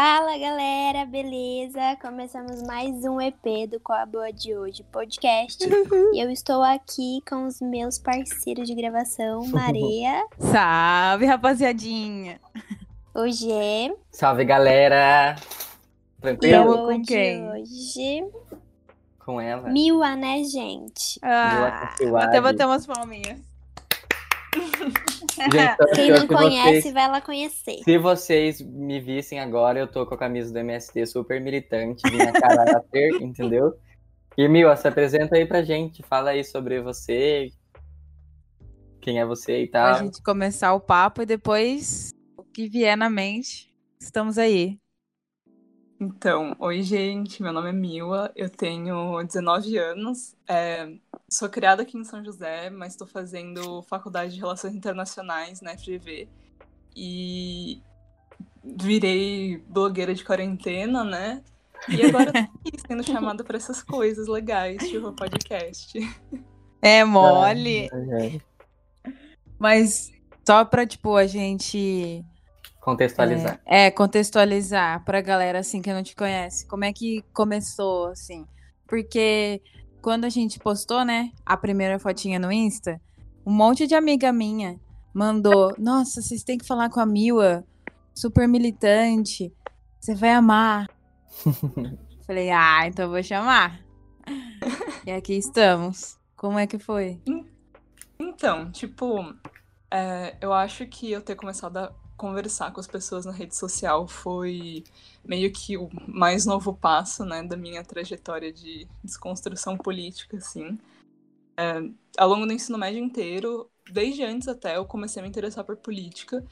Fala galera, beleza? Começamos mais um EP do Qual a Boa de Hoje podcast. e eu estou aqui com os meus parceiros de gravação, Maria, Salve, rapaziadinha! o G Salve, galera! e Tranquilo? Tamo com hoje, quem? hoje, Com ela? Mila, né, gente? Ah, Mila vou até bater umas palminhas. Gente, Quem não vocês- conhece, vai lá conhecer. Se vocês me vissem agora, eu tô com a camisa do MST super militante, minha caráter, entendeu? E, Mil, se apresenta aí pra gente, fala aí sobre você, quem é você e Pra tal. gente começar o papo e depois o que vier na mente, estamos aí. Então, oi gente, meu nome é Mila, eu tenho 19 anos, é, sou criada aqui em São José, mas estou fazendo faculdade de Relações Internacionais na FGV e virei blogueira de quarentena, né? E agora tô aqui sendo chamada para essas coisas legais, tipo podcast. É mole, É, mas só pra, tipo, a gente Contextualizar. é, é, contextualizar pra galera, assim, que não te conhece. Como é que começou, assim? Porque quando a gente postou, né, a primeira fotinha no Insta, um monte de amiga minha mandou, nossa, vocês têm que falar com a Mila, super militante, você vai amar. Falei, ah, então eu vou chamar. E aqui estamos. Como é que foi? Então, tipo, é, eu acho que eu ter começado a conversar com as pessoas na rede social foi meio que o mais novo passo, né, da minha trajetória de desconstrução política, assim. É, ao longo do ensino médio inteiro, desde antes até, eu comecei a me interessar por política.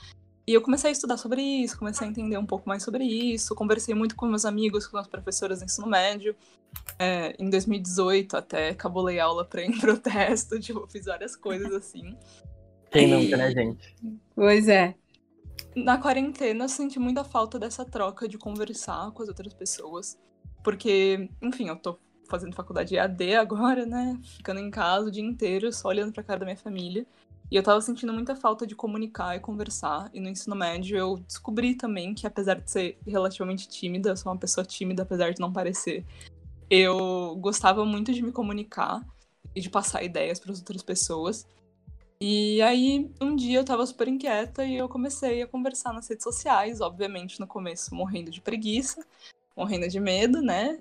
E eu comecei a estudar sobre isso, comecei a entender um pouco mais sobre isso, conversei muito com meus amigos, com as professoras do ensino médio. É, em 2018 até cabulei aula pra ir em protesto, tipo, fiz várias coisas assim. Quem nunca, né, gente? Pois é. Na quarentena eu senti muita falta dessa troca de conversar com as outras pessoas. Porque, enfim, eu tô fazendo faculdade EAD agora, né? Ficando em casa o dia inteiro, só olhando pra cara da minha família. E eu tava sentindo muita falta de comunicar e conversar. E no ensino médio eu descobri também que, apesar de ser relativamente tímida, eu sou uma pessoa tímida, apesar de não parecer, eu gostava muito de me comunicar e de passar ideias para as outras pessoas. E aí, um dia eu tava super inquieta e eu comecei a conversar nas redes sociais, obviamente no começo morrendo de preguiça, morrendo de medo, né?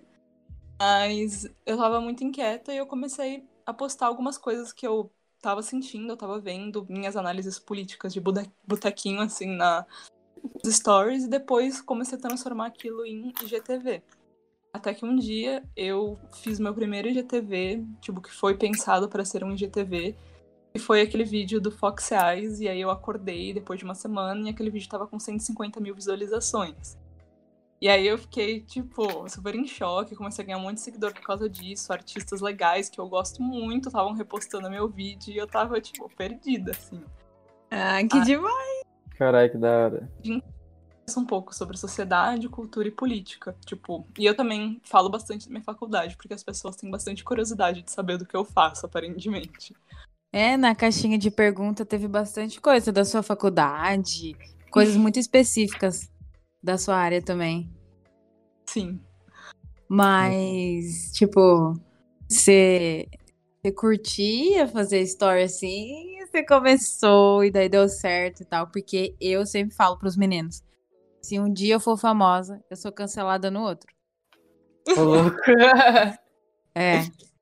Mas eu tava muito inquieta e eu comecei a postar algumas coisas que eu tava sentindo, eu tava vendo, minhas análises políticas de botequinho, assim, na stories, e depois comecei a transformar aquilo em IGTV. Até que um dia eu fiz meu primeiro IGTV, tipo, que foi pensado para ser um IGTV, e foi aquele vídeo do Fox Eyes, e aí eu acordei depois de uma semana e aquele vídeo tava com 150 mil visualizações. E aí eu fiquei, tipo, super em choque, comecei a ganhar um monte de seguidor por causa disso, artistas legais que eu gosto muito estavam repostando meu vídeo e eu tava, tipo, perdida, assim. Ah, que Ah. demais. Caralho, que da hora. Um pouco sobre sociedade, cultura e política, tipo, e eu também falo bastante da minha faculdade, porque as pessoas têm bastante curiosidade de saber do que eu faço, aparentemente. É, na caixinha de pergunta teve bastante coisa da sua faculdade, coisas muito específicas da sua área também. Sim. Mas, tipo, você você curtia fazer story assim, você começou e daí deu certo e tal, porque eu sempre falo pros meninos, se um dia eu for famosa, eu sou cancelada no outro. Ô, louco. É,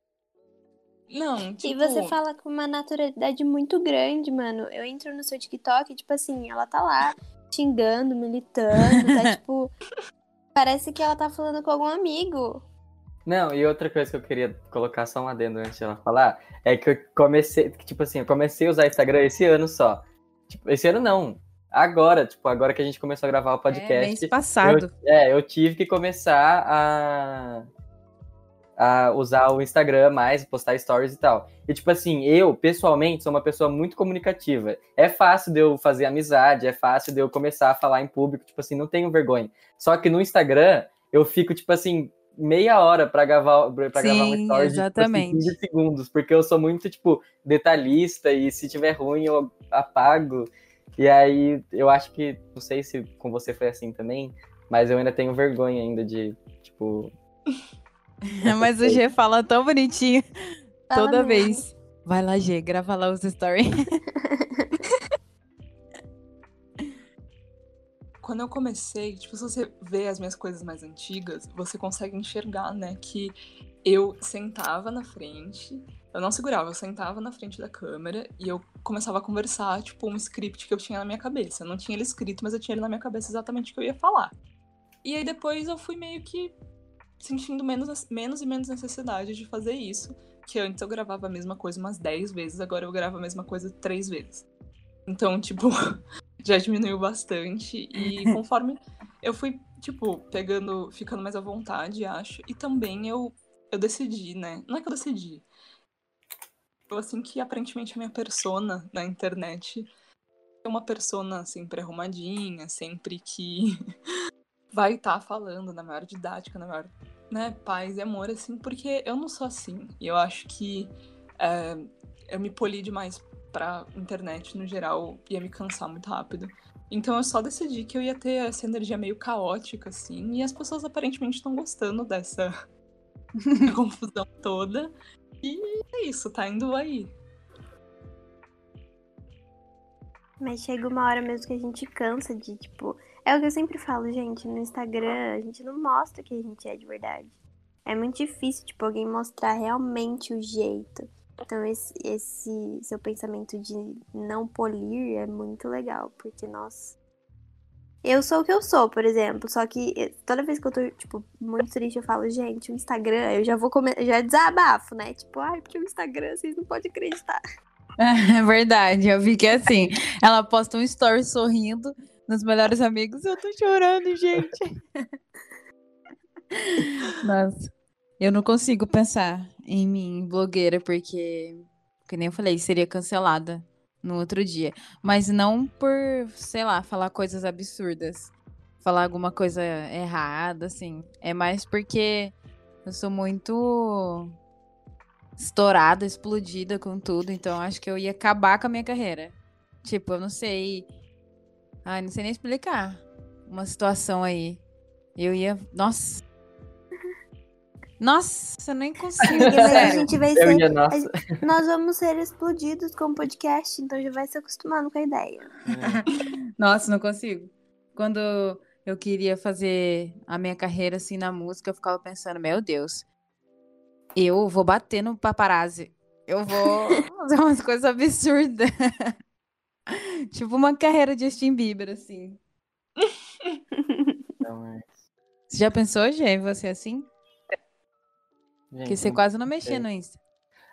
Não, E tipo... você fala com uma naturalidade muito grande, mano. Eu entro no seu TikTok, tipo assim, ela tá lá xingando, militando, tá tipo. Parece que ela tá falando com algum amigo. Não, e outra coisa que eu queria colocar só um adendo antes de ela falar, é que eu comecei, que, tipo assim, eu comecei a usar Instagram esse ano só. Tipo, esse ano não. Agora, tipo, agora que a gente começou a gravar o é podcast. mês passado. É, eu tive que começar a, a usar o Instagram mais, postar stories e tal. E, tipo assim, eu, pessoalmente, sou uma pessoa muito comunicativa. É fácil de eu fazer amizade, é fácil de eu começar a falar em público, tipo assim, não tenho vergonha. Só que no Instagram, eu fico, tipo assim, meia hora pra gravar, pra gravar um story de tipo, exatamente. assim, 15 segundos, porque eu sou muito, tipo, detalhista e se tiver ruim eu apago. E aí, eu acho que, não sei se com você foi assim também, Mas eu ainda tenho vergonha ainda de, tipo. Mas o G fala tão bonitinho Fala toda mesmo. vez. Vai lá, G, grava lá os stories. Quando eu comecei, tipo, se você vê as minhas coisas mais antigas, você consegue enxergar, né, que eu sentava na frente, eu não segurava, eu sentava na frente da câmera e eu começava a conversar, tipo, um script que eu tinha na minha cabeça. Eu não tinha ele escrito, mas eu tinha ele na minha cabeça exatamente o que eu ia falar. E aí depois eu fui meio que sentindo menos, menos e menos necessidade de fazer isso. Que antes eu gravava a mesma coisa umas 10 vezes, agora eu gravo a mesma coisa três vezes. Então, tipo, já diminuiu bastante. E conforme eu fui, tipo, pegando, ficando mais à vontade, acho. E também eu, eu decidi, né? Não é que eu decidi. Eu, assim, que aparentemente a minha persona na internet é uma persona sempre arrumadinha, sempre que vai estar falando na maior didática, na maior né, paz e amor, assim, porque eu não sou assim. E eu acho que é, eu me poli demais pra internet no geral ia me cansar muito rápido. Então eu só decidi que eu ia ter essa energia meio caótica, assim, e as pessoas aparentemente estão gostando dessa confusão toda. E é isso, tá indo aí. Mas chega uma hora mesmo que a gente cansa de, tipo. É o que eu sempre falo, gente, no Instagram a gente não mostra que a gente é de verdade. É muito difícil, tipo, alguém mostrar realmente o jeito. Então esse, esse seu pensamento de não polir é muito legal, porque, nossa. Eu sou o que eu sou, por exemplo, só que eh, toda vez que eu tô, tipo, muito triste, eu falo, gente, o Instagram, eu já vou comer, já desabafo, né? Tipo, ai, porque o Instagram, vocês não podem acreditar. É verdade, eu vi que é assim. Ela posta um story sorrindo nos melhores amigos. Eu tô chorando, gente. Nossa, eu não consigo pensar em mim, blogueira, porque, que nem eu falei, seria cancelada no outro dia. Mas não por, sei lá, falar coisas absurdas. Falar alguma coisa errada, assim. É mais porque eu sou muito estourada, explodida com tudo, então acho que eu ia acabar com a minha carreira. Tipo, eu não sei. Ai, não sei nem explicar uma situação aí. Eu ia. Nossa. Nossa, eu nem consigo. Amiga, mas a gente vai ser. ia, nossa. Nós vamos ser explodidos com o podcast, então já vai se acostumando com a ideia. Nossa, não consigo. Quando eu queria fazer a minha carreira assim na música, eu ficava pensando, meu Deus, eu vou bater no paparazzi. Eu vou fazer umas coisas absurdas. Tipo uma carreira de Justin Bieber, assim. Então, é, Você já pensou, Gê, você assim? Porque gente, você quase não mexia no Insta.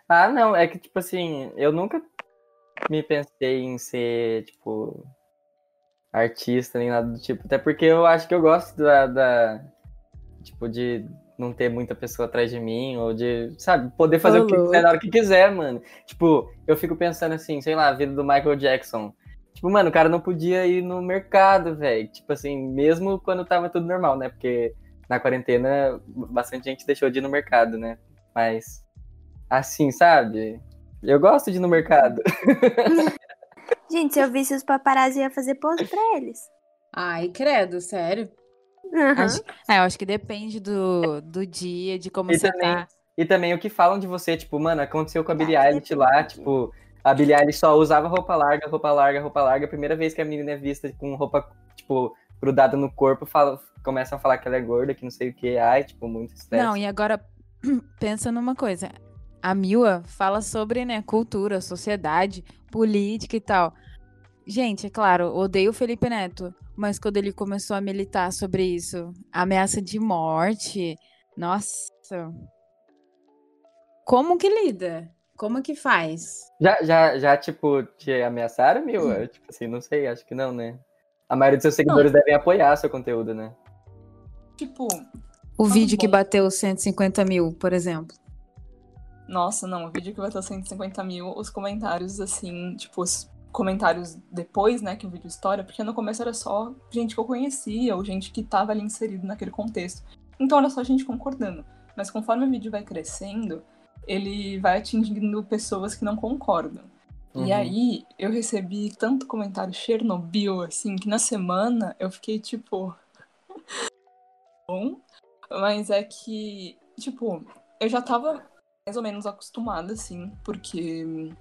Ah, não, é que, tipo assim, eu nunca me pensei em ser, tipo, artista nem nada do tipo. Até porque eu acho que eu gosto da, da- tipo, de não ter muita pessoa atrás de mim, ou de, sabe, poder fazer o que quiser na hora que quiser, mano. Tipo, eu fico pensando assim, sei lá, a vida do Michael Jackson. Tipo, mano, o cara não podia ir no mercado, velho. Tipo assim, mesmo quando tava tudo normal, né? Porque na quarentena bastante gente deixou de ir no mercado, né? Mas, assim, sabe? Eu gosto de ir no mercado. Gente, se eu visse os paparazzi, ia fazer pose pra eles. Ai, credo, sério? Aham. Acho- É, eu acho que depende do, do dia, de como E você também- tá. E também o que falam de você, tipo, mano, aconteceu com a Billie Ah, Eilish lá, tipo, a Billie Eilish só usava roupa larga, roupa larga, roupa larga. A primeira vez que a menina é vista com roupa, tipo, grudada no corpo, fala, começam a falar que ela é gorda, que não sei o que, ai, tipo, muito estresse. Não, e agora pensa numa coisa. A Mila fala sobre, né, cultura, sociedade, política e tal. Gente, é claro, odeio o Felipe Neto, mas quando ele começou a militar sobre isso, ameaça de morte, nossa. Como que lida? Como que faz? Já, já, já, tipo, te ameaçaram, Mil? Hum. Eu, Tipo assim, não sei, acho que não, né? A maioria dos seus seguidores devem apoiar seu conteúdo, né? Tipo, O vídeo que bom. bateu 150 mil, por exemplo. nossa, não, o vídeo que vai ter 150 mil, os comentários, assim, tipo, comentários depois, né, que o vídeo estoura, porque no começo era só gente que eu conhecia, ou gente que tava ali inserido naquele contexto. Então era só gente concordando. Mas conforme o vídeo vai crescendo, ele vai atingindo pessoas que não concordam. E Uhum. aí, eu recebi tanto comentário Chernobyl, assim, que na semana eu fiquei tipo. bom. Mas é que, tipo, eu já tava mais ou menos acostumada, assim, porque.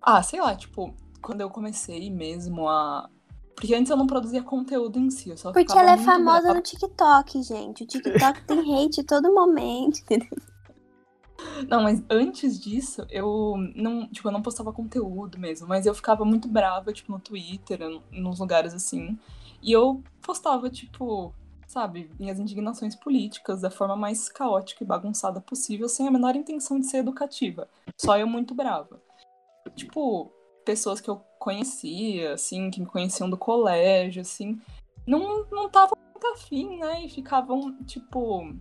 Ah, sei lá, tipo, quando eu comecei mesmo a. Porque antes eu não produzia conteúdo em si, eu só Porque ela é famosa brava. no TikTok, gente. O TikTok tem hate todo momento, entendeu? Não, mas antes disso, eu não, tipo, eu não postava conteúdo mesmo, mas eu ficava muito brava, tipo, no Twitter, nos lugares assim. E eu postava, tipo, sabe, minhas indignações políticas da forma mais caótica e bagunçada possível, sem a menor intenção de ser educativa. Só eu muito brava. Tipo, pessoas que eu conhecia, assim, que me conheciam do colégio, assim, não não estavam muito afim, né? E ficavam, tipo,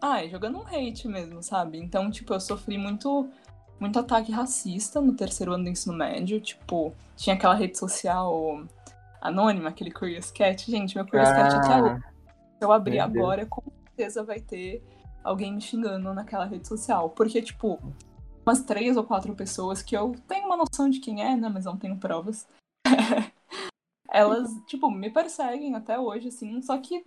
ai, jogando um hate mesmo, sabe? Então, tipo, eu sofri muito muito ataque racista no terceiro ano do ensino médio, tipo, tinha aquela rede social anônima, aquele Curious Cat. Gente, meu Curious Cat até hoje, Ah, se eu abrir Deus. agora, com certeza vai ter alguém me xingando naquela rede social. Porque, tipo, umas três ou quatro pessoas que eu tenho uma noção de quem é, né? Mas não tenho provas. Elas, tipo, me perseguem até hoje, assim, só que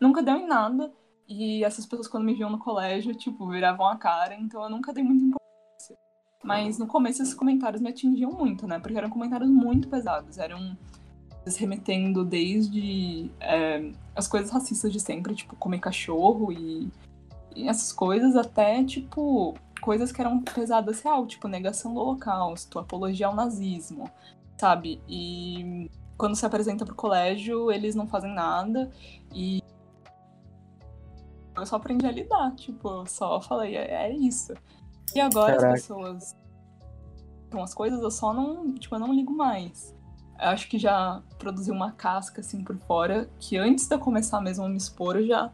nunca deu em nada. E essas pessoas, quando me viam no colégio, tipo, viravam a cara, então eu nunca dei muita importância. Mas no começo esses comentários me atingiam muito, né? Porque eram comentários muito pesados. Eram remetendo desde é, as coisas racistas de sempre, tipo, comer cachorro e, e essas coisas, até, tipo, coisas que eram pesadas real, tipo, negação do holocausto, apologia ao nazismo, sabe? E quando se apresenta pro colégio, eles não fazem nada e eu só aprendi a lidar, tipo, eu só falei, é, é isso. E agora Caraca. as pessoas com as coisas, eu só não, tipo, eu não ligo mais. Eu acho que já produzi uma casca assim por fora, que antes de eu começar mesmo a me expor, já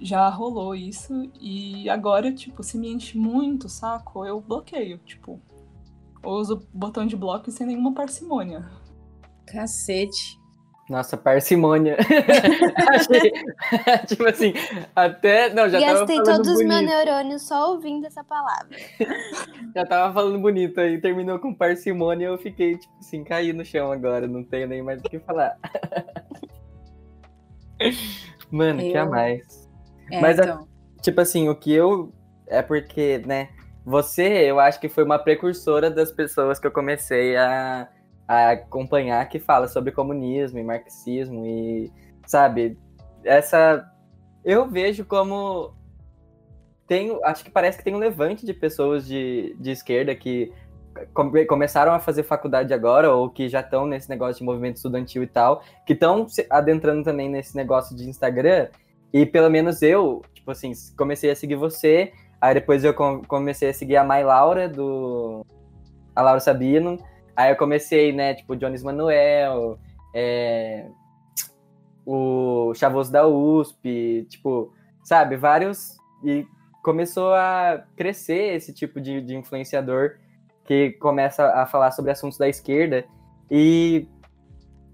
já rolou isso e agora, tipo, se me enche muito o saco, eu bloqueio, tipo, eu uso o botão de bloco sem nenhuma parcimônia. Cacete. Nossa, parcimônia. Achei. tipo assim, até. Não, já tava Gastei falando todos os meus neurônios só ouvindo essa palavra. Já tava falando bonito aí, terminou com parcimônia eu fiquei, tipo assim, caí no chão agora, não tenho nem mais o que falar. Mano, que a Eu- mais. É, Mas a- então. Tipo assim, o que eu. É porque, né? Você, eu acho que foi uma precursora das pessoas que eu comecei a, a acompanhar que fala sobre comunismo e marxismo e, sabe, essa. Eu vejo como. Tem, acho que parece que tem um levante de pessoas de, de esquerda que come- começaram a fazer faculdade agora ou que já estão nesse negócio de movimento estudantil e tal, que estão se adentrando também nesse negócio de Instagram e pelo menos eu, tipo assim, comecei a seguir você, aí depois eu com- comecei a seguir a Mai Laura, do. A Laura Sabino. Aí eu comecei, né, tipo, Jones Manuel, é, o Chavoso da USP, tipo, sabe, vários. E começou a crescer esse tipo de, de influenciador que começa a falar sobre assuntos da esquerda. E,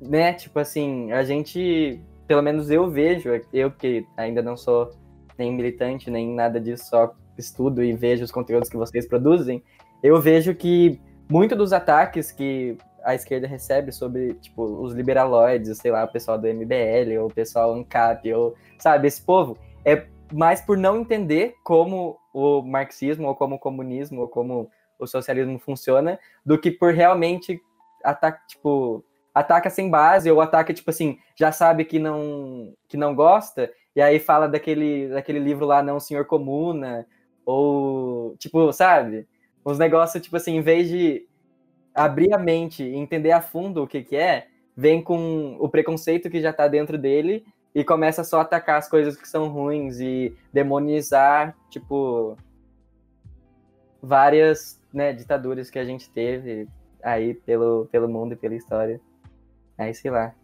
né, tipo assim, a gente pelo menos eu vejo, eu que ainda não sou nem militante, nem nada disso, só estudo e vejo os conteúdos que vocês produzem, eu vejo que muito dos ataques que a esquerda recebe sobre, tipo, os liberaloides, sei lá, o pessoal do MBL, ou o pessoal ANCAP, ou, sabe, esse povo, é mais por não entender como o marxismo, ou como o comunismo, ou como o socialismo funciona, do que por realmente atacar, tipo, ataca sem base, ou ataca, tipo assim, já sabe que não, que não gosta, e aí fala daquele, daquele livro lá, Não, Senhor Comuna, ou, tipo, sabe? Uns negócios, tipo assim, em vez de abrir a mente e entender a fundo o que que é, vem com o preconceito que já tá dentro dele e começa só a atacar as coisas que são ruins e demonizar, tipo, várias, né, ditaduras que a gente teve aí pelo, pelo mundo e pela história. Aí, sei lá.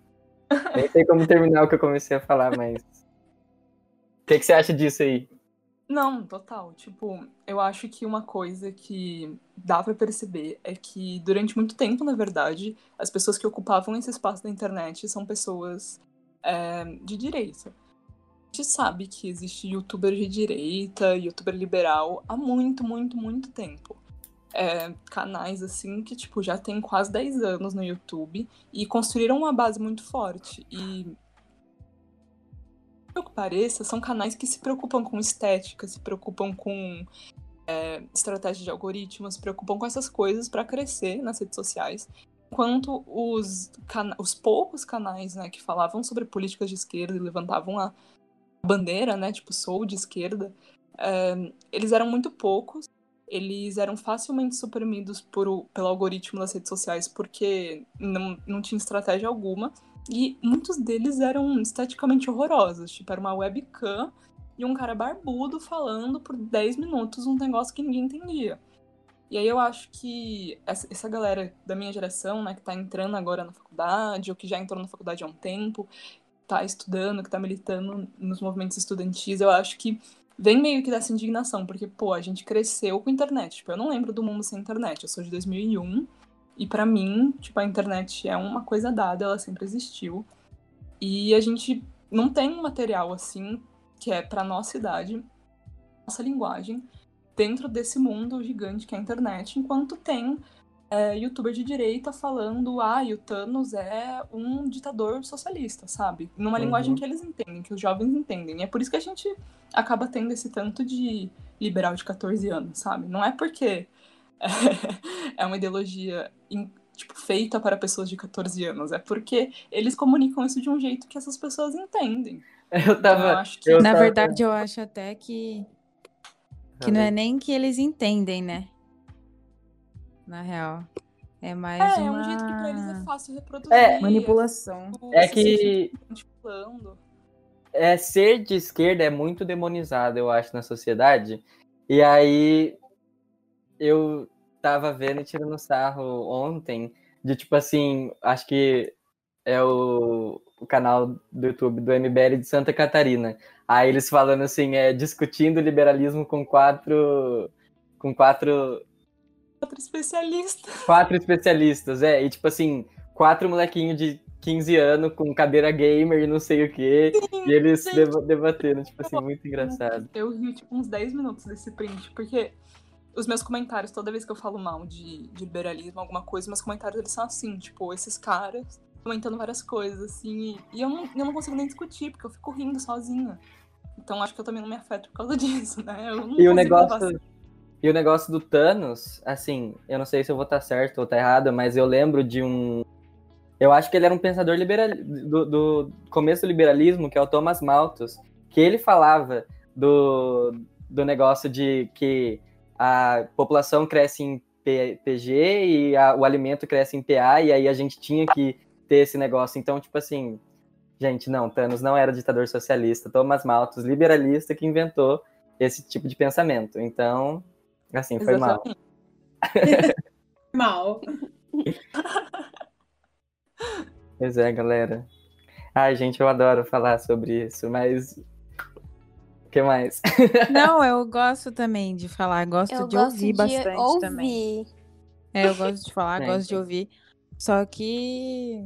Nem sei como terminar o que eu comecei a falar, mas. O que, que você acha disso aí? Não, total. Tipo, eu acho que uma coisa que dá pra perceber é que durante muito tempo, na verdade, as pessoas que ocupavam esse espaço da internet são pessoas é, de direita. A gente sabe que existe youtuber de direita, youtuber liberal há muito, muito, muito tempo. É, canais assim que tipo já tem quase 10 anos no YouTube e construíram uma base muito forte. E que pareça, são canais que se preocupam com estética, se preocupam com é, estratégia de algoritmos, se preocupam com essas coisas para crescer nas redes sociais. Enquanto os, os poucos canais né, que falavam sobre políticas de esquerda e levantavam a bandeira, né, tipo, sou de esquerda, é, eles eram muito poucos, eles eram facilmente suprimidos por, pelo algoritmo das redes sociais porque não, não tinha estratégia alguma, e muitos deles eram esteticamente horrorosos, tipo, era uma webcam e um cara barbudo falando por 10 minutos um negócio que ninguém entendia. E aí eu acho que essa galera da minha geração, né, que tá entrando agora na faculdade, ou que já entrou na faculdade há um tempo, tá estudando, que tá militando nos movimentos estudantis, eu acho que vem meio que dessa indignação, porque, pô, a gente cresceu com a internet. Tipo, eu não lembro do mundo sem internet, eu sou de 2001, e para mim, tipo, a internet é uma coisa dada, ela sempre existiu. E a gente não tem um material assim, que é pra nossa idade, nossa linguagem, dentro desse mundo gigante que é a internet, enquanto tem é, youtuber de direita falando, ah, o Thanos é um ditador socialista, sabe? Numa uhum. linguagem que eles entendem, que os jovens entendem. E é por isso que a gente acaba tendo esse tanto de liberal de 14 anos, sabe? Não é porque é, é uma ideologia tipo, feita para pessoas de 14 anos, é porque eles comunicam isso de um jeito que essas pessoas entendem. Eu tava. Então, eu que... Na tava... verdade, eu acho até que que não é nem que eles entendem, né? Na real. É mais é, uma... é um jeito que pra eles é fácil reproduzir. É, manipulação. É que... É, ser de esquerda é muito demonizado, eu acho, na sociedade. E aí, eu tava vendo e tirando sarro ontem, de tipo assim, acho que é o, o canal do YouTube do MBL de Santa Catarina. Aí eles falando assim, é, discutindo liberalismo com quatro. Com quatro. Quatro especialistas. Quatro especialistas, é. E tipo assim, quatro molequinhos de 15 anos com cadeira gamer e não sei o quê. Sim, e eles debatendo, tipo assim, muito engraçado. Eu ri, tipo, uns 10 minutos desse print, porque os meus comentários, toda vez que eu falo mal de, de liberalismo, alguma coisa, meus comentários eles são assim, tipo, esses caras comentando várias coisas, assim, e eu não, eu não consigo nem discutir, porque eu fico rindo sozinha. Então acho que eu também não me afeto por causa disso, né? e o negócio. E o negócio do Thanos, assim, eu não sei se eu vou estar certo ou estar errado, mas eu lembro de um. Eu acho que ele era um pensador liberal... do, do começo do liberalismo, que é o Thomas Malthus, que ele falava do, do negócio de que a população cresce em PG e a, o alimento cresce em PA, e aí a gente tinha que ter esse negócio. Então, tipo assim, Gente, não, Thanos não era ditador socialista, Thomas Malthus, liberalista, que inventou esse tipo de pensamento. Então, assim, foi mal. mal. Pois é, galera. Ai, gente, eu adoro falar sobre isso, mas. O que mais? Não, eu gosto também de falar, gosto eu de gosto ouvir de bastante ouvir. também. É, eu gosto de falar, é, gosto de ouvir. Só que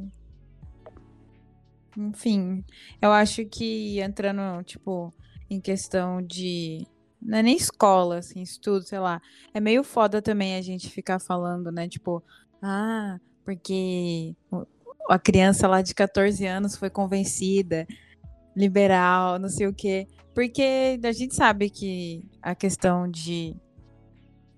enfim, eu acho que entrando, tipo, em questão de. Não é nem escola, assim, estudo, sei lá. É meio foda também a gente ficar falando, né? Tipo, ah, porque a criança lá de 14 anos foi convencida, liberal, não sei o quê. Porque a gente sabe que a questão de,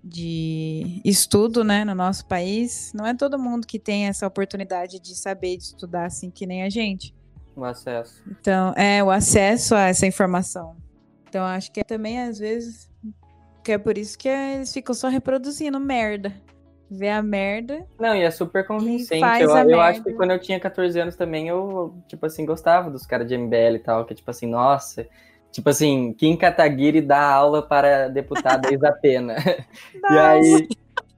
de estudo, né, no nosso país, não é todo mundo que tem essa oportunidade de saber de estudar assim que nem a gente. O acesso. Então, é, o acesso a essa informação. Então, acho que é também, às vezes, que é por isso que eles ficam só reproduzindo merda. Vê a merda. Não, e é super convincente. Eu, eu acho que quando eu tinha 14 anos também, eu, tipo assim, gostava dos caras de MBL e tal, que tipo assim, nossa. Tipo assim, Kim Kataguiri dá aula para deputada Isa Pena. e aí,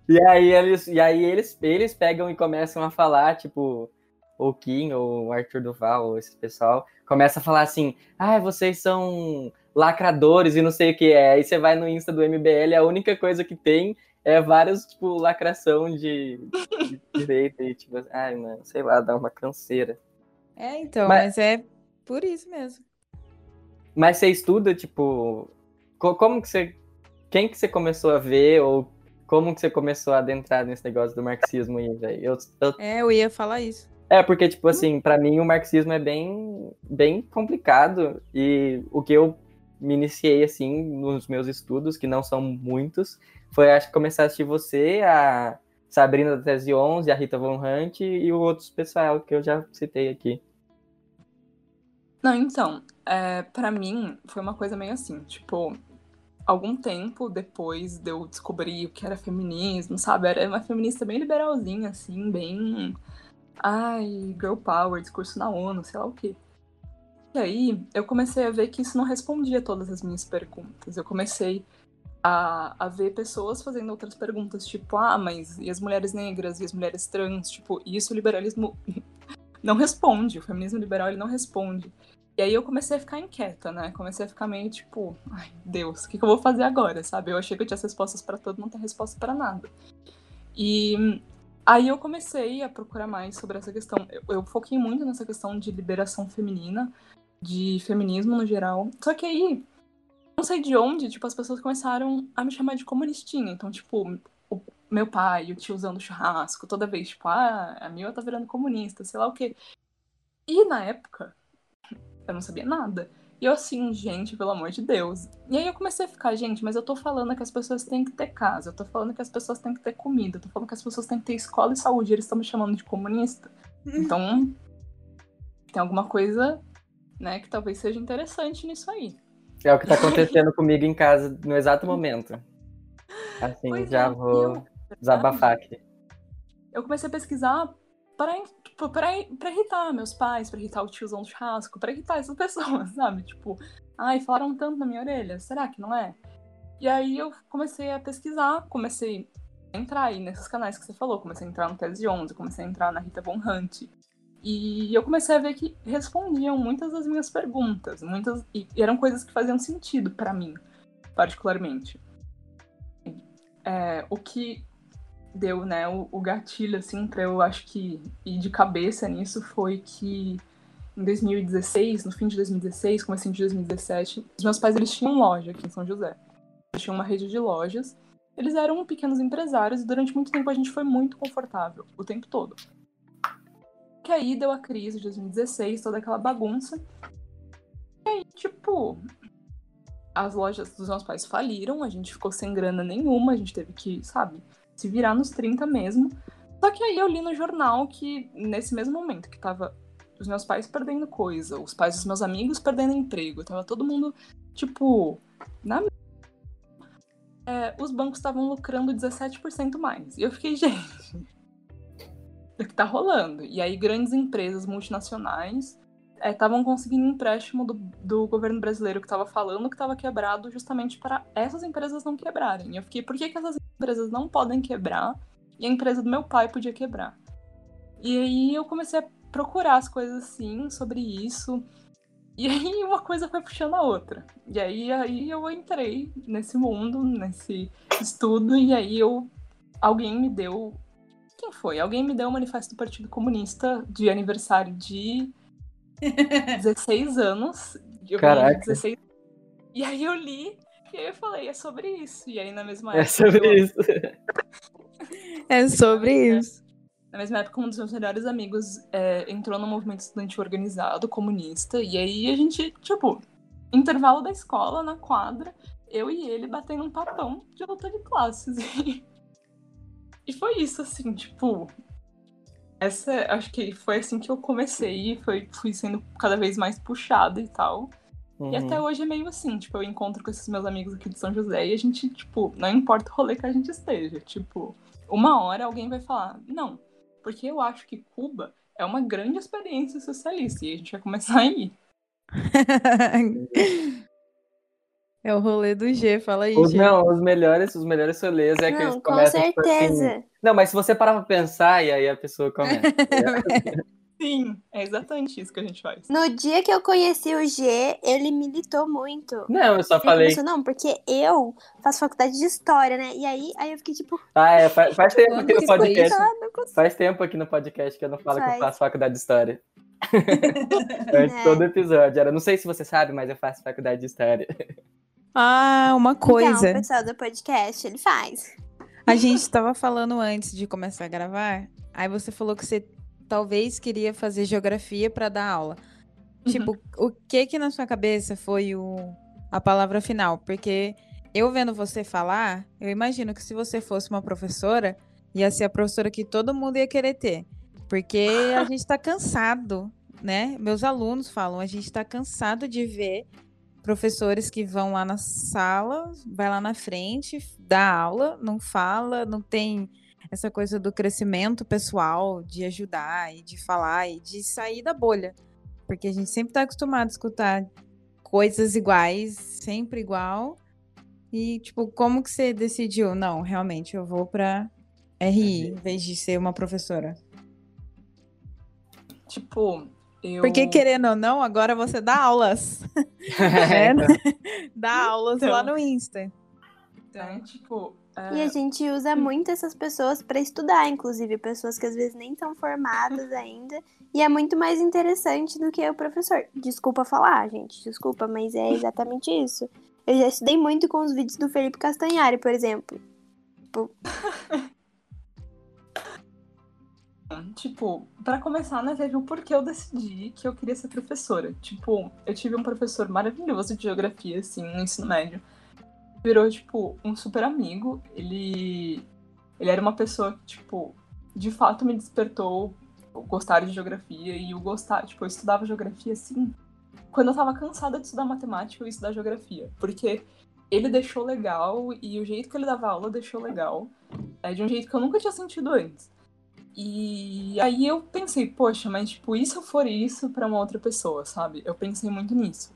e aí, eles, e aí eles, eles pegam e começam a falar, tipo, ou Kim, ou o Arthur Duval, ou esse pessoal, começa a falar assim: ah, vocês são lacradores e não sei o que é. Aí você vai no Insta do MBL, a única coisa que tem é vários, tipo, lacração de, de direita e, tipo, ai, mano, sei lá, dá uma canseira. É, então, mas, mas é por isso mesmo. Mas você estuda, tipo, como que você. Quem que você começou a ver, ou como que você começou a adentrar nesse negócio do marxismo aí, velho? Eu. É, eu ia falar isso. É, porque, tipo assim, pra mim o marxismo é bem, bem complicado e o que eu me iniciei, assim, nos meus estudos, que não são muitos, foi, acho que começar a assistir você, a Sabrina da Tese 11, a Rita Von Hunt e o outros pessoal que eu já citei aqui. Não, então, é, para mim foi uma coisa meio assim, tipo, algum tempo depois de eu descobrir o que era feminismo, sabe? Era uma feminista bem liberalzinha, assim, bem. Ai, girl power, discurso na ONU, sei lá o quê. Aí eu comecei a ver que isso não respondia todas as minhas perguntas. Eu comecei a, a ver pessoas fazendo outras perguntas, tipo, ah, mas e as mulheres negras e as mulheres trans? Tipo, isso o liberalismo não responde, o feminismo liberal ele não responde. E aí eu comecei a ficar inquieta, né? Comecei a ficar meio tipo, ai, Deus, o que, que eu vou fazer agora, sabe? Eu achei que eu tinha as respostas para tudo, não tem resposta para nada. E aí eu comecei a procurar mais sobre essa questão. Eu, eu foquei muito nessa questão de liberação feminina, de feminismo no geral. Só que aí, não sei de onde, tipo, as pessoas começaram a me chamar de comunistinha. Então, tipo, o meu pai, o tio usando churrasco, toda vez, tipo, ah, a Mila tá virando comunista, sei lá o quê. E na época, eu não sabia nada. E eu assim, gente, pelo amor de Deus. E aí eu comecei a ficar, gente, mas eu tô falando que as pessoas têm que ter casa, eu tô falando que as pessoas têm que ter comida, eu tô falando que as pessoas têm que ter escola e saúde, eles estão me chamando de comunista. Então, tem alguma coisa, né, que talvez seja interessante nisso aí. É o que tá acontecendo comigo em casa no exato momento. Assim, pois já é, vou eu, desabafar aqui. Eu comecei a pesquisar para tipo, pra irritar meus pais, pra irritar o tiozão do churrasco, pra irritar essas pessoas, sabe? Tipo, ai, falaram tanto na minha orelha, será que não é? E aí eu comecei a pesquisar, comecei a entrar aí nesses canais que você falou, comecei a entrar no Tese 11, comecei a entrar na Rita Von Hunt. E eu comecei a ver que respondiam muitas das minhas perguntas, muitas e eram coisas que faziam sentido para mim, particularmente. É, o que deu, né, o, o gatilho, assim, pra eu acho que ir de cabeça nisso foi que em 2016, no fim de 2016, comecinho de 2017, os meus pais, eles tinham loja aqui em São José. Eles tinham uma rede de lojas. Eles eram pequenos empresários e durante muito tempo a gente foi muito confortável, o tempo todo. Que aí deu a crise de 2016, toda aquela bagunça. E aí, tipo, as lojas dos meus pais faliram, a gente ficou sem grana nenhuma, a gente teve que, sabe, se virar nos 30 mesmo. Só que aí eu li no jornal que, nesse mesmo momento, que tava os meus pais perdendo coisa, os pais dos meus amigos perdendo emprego, tava todo mundo, tipo, na. É, os bancos estavam lucrando 17% mais. E eu fiquei, gente, o que tá rolando? E aí, grandes empresas multinacionais estavam é, conseguindo empréstimo do, do governo brasileiro que estava falando que estava quebrado justamente para essas empresas não quebrarem. E eu fiquei, por que, que essas empresas não podem quebrar e a empresa do meu pai podia quebrar? E aí eu comecei a procurar as coisas assim sobre isso. E aí uma coisa foi puxando a outra. E aí, aí eu entrei nesse mundo, nesse estudo, e aí eu alguém me deu. Quem foi? Alguém me deu o manifesto do Partido Comunista de aniversário de 16 anos. Eu Caraca. 16... E aí eu li e aí eu falei, é sobre isso. E aí na mesma é época. É sobre eu... isso. é sobre isso. Na mesma época, um dos meus melhores amigos é, entrou no movimento estudantil organizado, comunista, e aí a gente, tipo, intervalo da escola, na quadra, eu e ele batendo um papão de luta de classes. e foi isso, assim, tipo, essa, acho que foi assim que eu comecei, foi, fui sendo cada vez mais puxada e tal. Uhum. E até hoje é meio assim, tipo, eu encontro com esses meus amigos aqui de São José e a gente, tipo, não importa o rolê que a gente esteja, tipo, uma hora alguém vai falar, não, porque eu acho que Cuba é uma grande experiência socialista e a gente vai começar a ir. É o rolê do G, fala aí. Os, G. não, os melhores, os melhores rolês é que eles começam. Com certeza. Assim, não, mas se você parar pra pensar, e aí a pessoa começa. Sim, é exatamente isso que a gente faz. No dia que eu conheci o G, ele militou muito. Não, eu só falei. Isso, não, porque eu faço faculdade de história, né? E aí, aí eu fiquei tipo. Ah, é, faz, faz tempo aqui no podcast. Faz tempo aqui no podcast que eu não falo faz. que eu faço faculdade de história. Antes é. todo episódio. Era, não sei se você sabe, mas eu faço faculdade de história. Ah, uma coisa. Então, o pessoal do podcast, ele faz. A gente estava falando antes de começar a gravar, aí você falou que você talvez queria fazer geografia para dar aula. Uhum. Tipo, o que que na sua cabeça foi o, a palavra final? Porque eu vendo você falar, eu imagino que se você fosse uma professora, ia ser a professora que todo mundo ia querer ter. Porque a gente tá cansado, né? Meus alunos falam, a gente tá cansado de ver professores que vão lá na sala, vai lá na frente, dá aula, não fala, não tem essa coisa do crescimento pessoal, de ajudar e de falar e de sair da bolha. Porque a gente sempre tá acostumado a escutar coisas iguais, sempre igual. E, tipo, como que você decidiu? Não, realmente, eu vou pra RI, em vez de ser uma professora. Tipo, eu. Porque, querendo ou não, agora você dá aulas. né? dá aulas lá Então. no Insta. Então, tipo. é, E a gente usa muito essas pessoas pra estudar, inclusive, pessoas que às vezes nem estão formadas ainda. E é muito mais interessante do que o professor. Desculpa falar, gente, desculpa, mas é exatamente isso. Eu já estudei muito com os vídeos do Felipe Castanhari, por exemplo. Tipo, pra começar, né, teve o porquê eu decidi que eu queria ser professora. Tipo, eu tive um professor maravilhoso de geografia, assim, no ensino médio. Virou, tipo, um super amigo. Ele. Ele era uma pessoa que, tipo, de fato me despertou o gostar de geografia e o gostar. Tipo, eu estudava geografia assim. Quando eu tava cansada de estudar matemática, eu estudar geografia. Porque ele deixou legal e o jeito que ele dava aula deixou legal. É de um jeito que eu nunca tinha sentido antes. E aí eu pensei, poxa, mas tipo, e se eu for isso pra uma outra pessoa, sabe? Eu pensei muito nisso.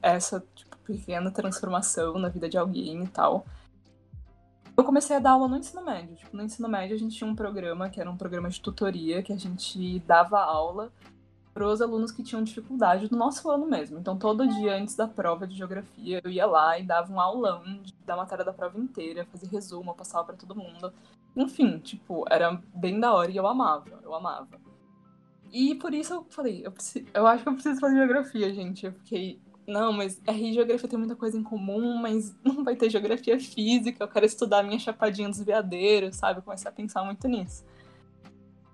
Essa, tipo, pequena transformação na vida de alguém e tal. Eu comecei a dar aula no ensino médio. Tipo, no ensino médio a gente tinha um programa que era um programa de tutoria, que a gente dava aula para os alunos que tinham dificuldade do nosso ano mesmo. Então, todo dia antes da prova de geografia, eu ia lá e dava um aulão da matéria da prova inteira, fazia resumo, passava para todo mundo. Enfim, tipo, era bem da hora e eu amava, eu amava. E por isso eu falei, eu, preciso, eu acho que eu preciso fazer geografia, gente. Eu fiquei, não, mas RI e geografia tem muita coisa em comum, mas não vai ter geografia física, eu quero estudar minha chapadinha dos veadeiros, sabe? Eu comecei a pensar muito nisso.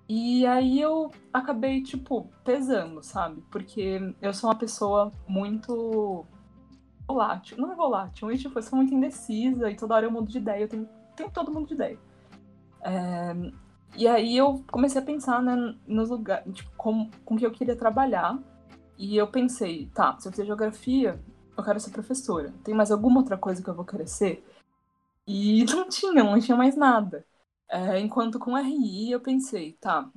E aí eu acabei, tipo, pesando, sabe? Porque eu sou uma pessoa muito volátil. Não é volátil, mas tipo, eu sou muito indecisa e toda hora eu mudo de ideia. Eu tenho, tenho todo mundo de ideia. É, E aí eu comecei a pensar, né, nos lugares, tipo, com, com que eu queria trabalhar. E eu pensei, tá, se eu fizer geografia, eu quero ser professora. Tem mais alguma outra coisa que eu vou querer ser? E não tinha, não tinha mais nada. É, enquanto com RI eu pensei, tá,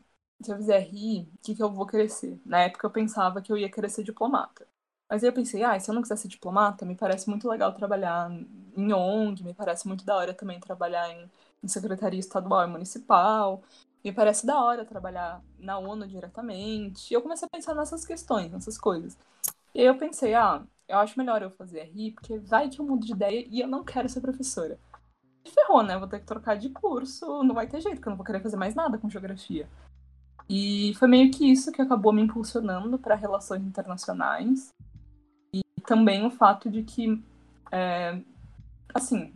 se eu fizer RI, o que, que eu vou ser? Na época eu pensava que eu ia querer ser diplomata. Mas aí eu pensei, ah, se eu não quiser ser diplomata, me parece muito legal trabalhar em ONG, me parece muito da hora também trabalhar em, em secretaria estadual e municipal, me parece da hora trabalhar na ONU diretamente. E eu comecei a pensar nessas questões, nessas coisas. E aí eu pensei, ah, eu acho melhor eu fazer RI, porque vai que eu mudo de ideia e eu não quero ser professora. Ferrou, né? Vou ter que trocar de curso, não vai ter jeito, porque eu não vou querer fazer mais nada com geografia. E foi meio que isso que acabou me impulsionando para relações internacionais. E também o fato de que, é, assim,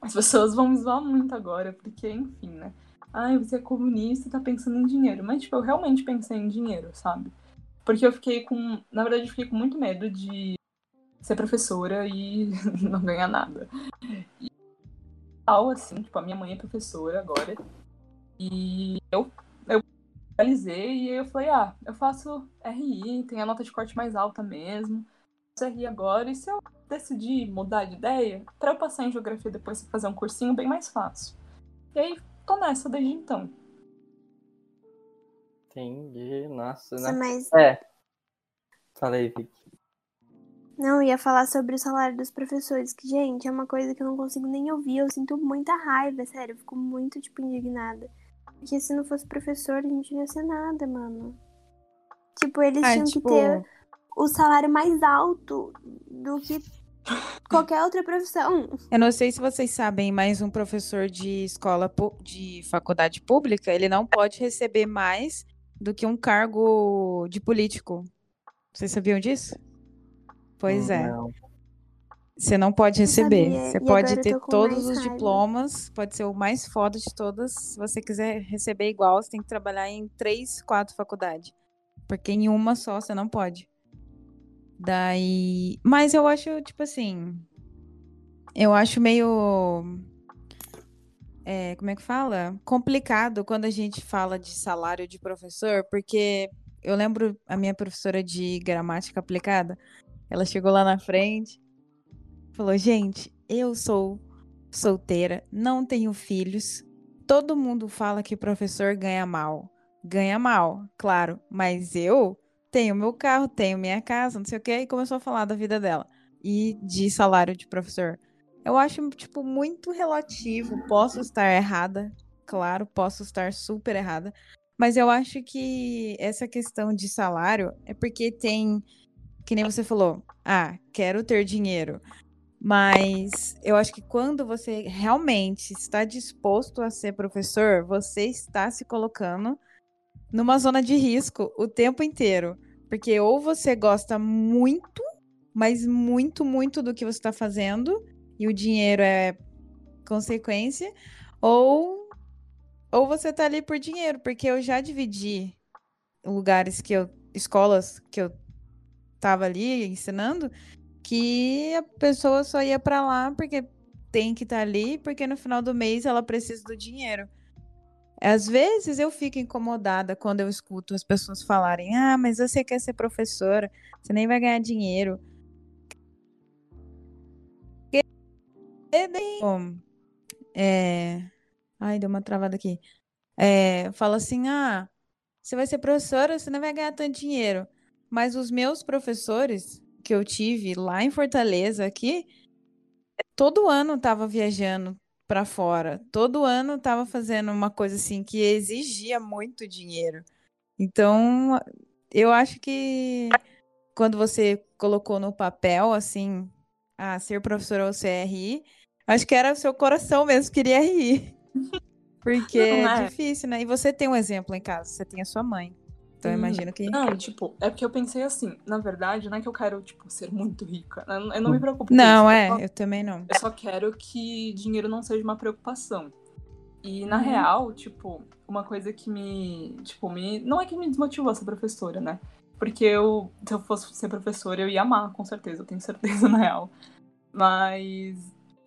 as pessoas vão me zoar muito agora, porque, enfim, né? Ai, você é comunista e tá pensando em dinheiro. Mas, tipo, eu realmente pensei em dinheiro, sabe? Porque eu fiquei com. Na verdade, eu fiquei com muito medo de ser professora e não ganhar nada. E tal, assim, tipo, a minha mãe é professora agora. E eu, eu realizei e aí eu falei, ah, eu faço RI, tem a nota de corte mais alta mesmo. Faço RI agora, e se eu decidir mudar de ideia, pra eu passar em geografia depois e fazer um cursinho bem mais fácil. E aí tô nessa desde então. Entendi, nossa, né? mas É. Fala aí, Vicky. Não, eu ia falar sobre o salário dos professores, que, gente, é uma coisa que eu não consigo nem ouvir. Eu sinto muita raiva, sério. Eu fico muito, tipo, indignada. Porque se não fosse professor, a gente não ia ser nada, mano. Tipo, eles Ah, tinham tipo, que ter o salário mais alto do que qualquer outra profissão. eu não sei se vocês sabem, mas um professor de escola de faculdade pública, ele não pode receber mais do que um cargo de político. Vocês sabiam disso? Pois Hum, é. Não. Você não pode receber. sabia, Você e pode ter todos os raiva. diplomas, pode ser o mais foda de todas. Se você quiser receber igual, você tem que trabalhar em três, quatro faculdades. Porque em uma só você não pode. Daí. Mas eu acho, tipo assim. Eu acho meio. é, como é que fala? Complicado quando a gente fala de salário de professor, porque eu lembro a minha professora de gramática aplicada, ela chegou lá na frente, falou: Gente, eu sou solteira, não tenho filhos. Todo mundo fala que professor ganha mal. Ganha mal, claro, mas eu tenho meu carro, tenho minha casa, não sei o quê, e começou a falar da vida dela e de salário de professor. Eu acho, tipo, muito relativo. Posso estar errada, claro, posso estar super errada. Mas eu acho que essa questão de salário é porque tem, que nem você falou, ah, quero ter dinheiro. Mas eu acho que quando você realmente está disposto a ser professor, você está se colocando numa zona de risco o tempo inteiro. Porque ou você gosta muito, mas muito, muito do que você está fazendo, e o dinheiro é consequência, ou, ou você tá ali por dinheiro, porque eu já dividi lugares que eu. escolas que eu tava ali ensinando, que a pessoa só ia para lá porque tem que estar ali, porque no final do mês ela precisa do dinheiro. Às vezes eu fico incomodada quando eu escuto as pessoas falarem: Ah, mas você quer ser professora, você nem vai ganhar dinheiro. É... Ai, deu uma travada aqui. É, fala assim: ah, você vai ser professora, você não vai ganhar tanto dinheiro. Mas os meus professores que eu tive lá em Fortaleza, aqui, todo ano tava viajando para fora. Todo ano tava fazendo uma coisa assim que exigia muito dinheiro. Então, eu acho que quando você colocou no papel assim, ah, ser professora ou CRI, acho que era o seu coração mesmo que queria rir. Porque é é. difícil, né? E você tem um exemplo em casa, você tem a sua mãe. Então eu Hum, imagino que. Não, tipo, é porque eu pensei assim, na verdade, não é que eu quero, tipo, ser muito rica. Eu, eu não me preocupo com Não, isso. é, Eu só, eu também não. eu só quero que dinheiro não seja uma preocupação. E, na Uhum. real, tipo, uma coisa que me, tipo, me... Não é que me desmotivou a ser professora, né? Porque eu, se eu fosse ser professora, eu ia amar, com certeza, eu tenho certeza, na real. Mas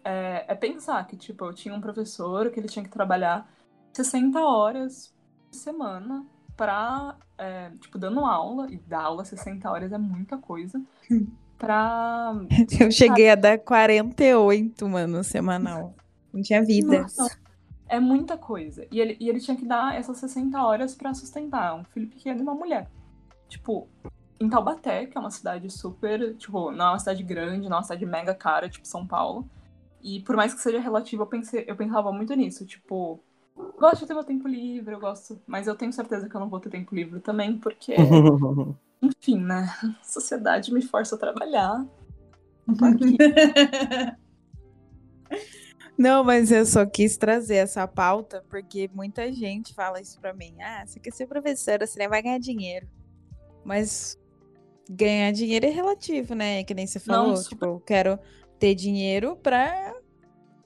é, é pensar que, tipo, eu tinha um professor que ele tinha que trabalhar 60 horas por semana pra, é, tipo, dando aula, e dar aula 60 horas é muita coisa, pra... Eu cheguei a dar 48, mano, semanal. Não tinha vida. Nossa, é muita coisa. E ele, e ele tinha que dar essas 60 horas pra sustentar um filho pequeno e uma mulher. Tipo, em Taubaté, que é uma cidade super, tipo, não é uma cidade grande, não é uma cidade mega cara, tipo São Paulo. E por mais que seja relativo, eu, pensei, eu pensava muito nisso, tipo, gosto de ter meu tempo livre, eu gosto, mas eu tenho certeza que eu não vou ter tempo livre também, porque, enfim, né? A sociedade me força a trabalhar. Não, mas eu só quis trazer essa pauta porque muita gente fala isso pra mim. Ah, você quer ser professora, você nem vai ganhar dinheiro. Mas ganhar dinheiro é relativo, né? Que nem você Não, falou. super. Tipo, eu quero ter dinheiro pra,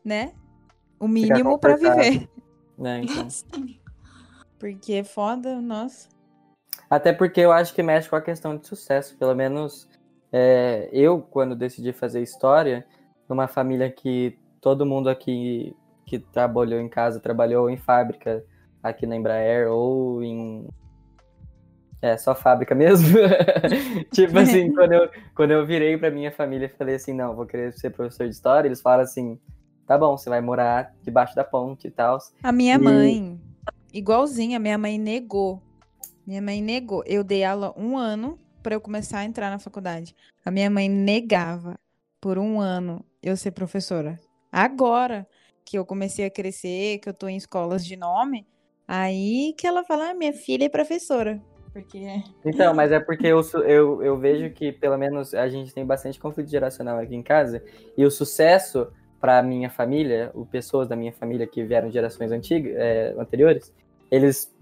né? O mínimo pra confortável. viver. Né, então. Porque é foda, nossa. Até porque eu acho que mexe com a questão de sucesso. Pelo menos é, eu, quando decidi fazer história, numa família que todo mundo aqui que trabalhou em casa trabalhou em fábrica aqui na Embraer ou em. É, só fábrica mesmo. tipo assim, quando eu, quando eu virei pra minha família e falei assim: não, vou querer ser professor de história, eles falaram assim: tá bom, você vai morar debaixo da ponte e tal. A minha E- mãe, igualzinha, minha mãe negou. Minha mãe negou. Eu dei aula um ano para eu começar a entrar na faculdade. A minha mãe negava por um ano eu ser professora. Agora que eu comecei a crescer, que eu tô em escolas de nome, aí que ela fala, ah, minha filha é professora. Porque Então, mas é porque eu, eu, eu vejo que, pelo menos, a gente tem bastante conflito geracional aqui em casa, e o sucesso para minha família, o pessoas da minha família que vieram de gerações antigas, é, anteriores, eles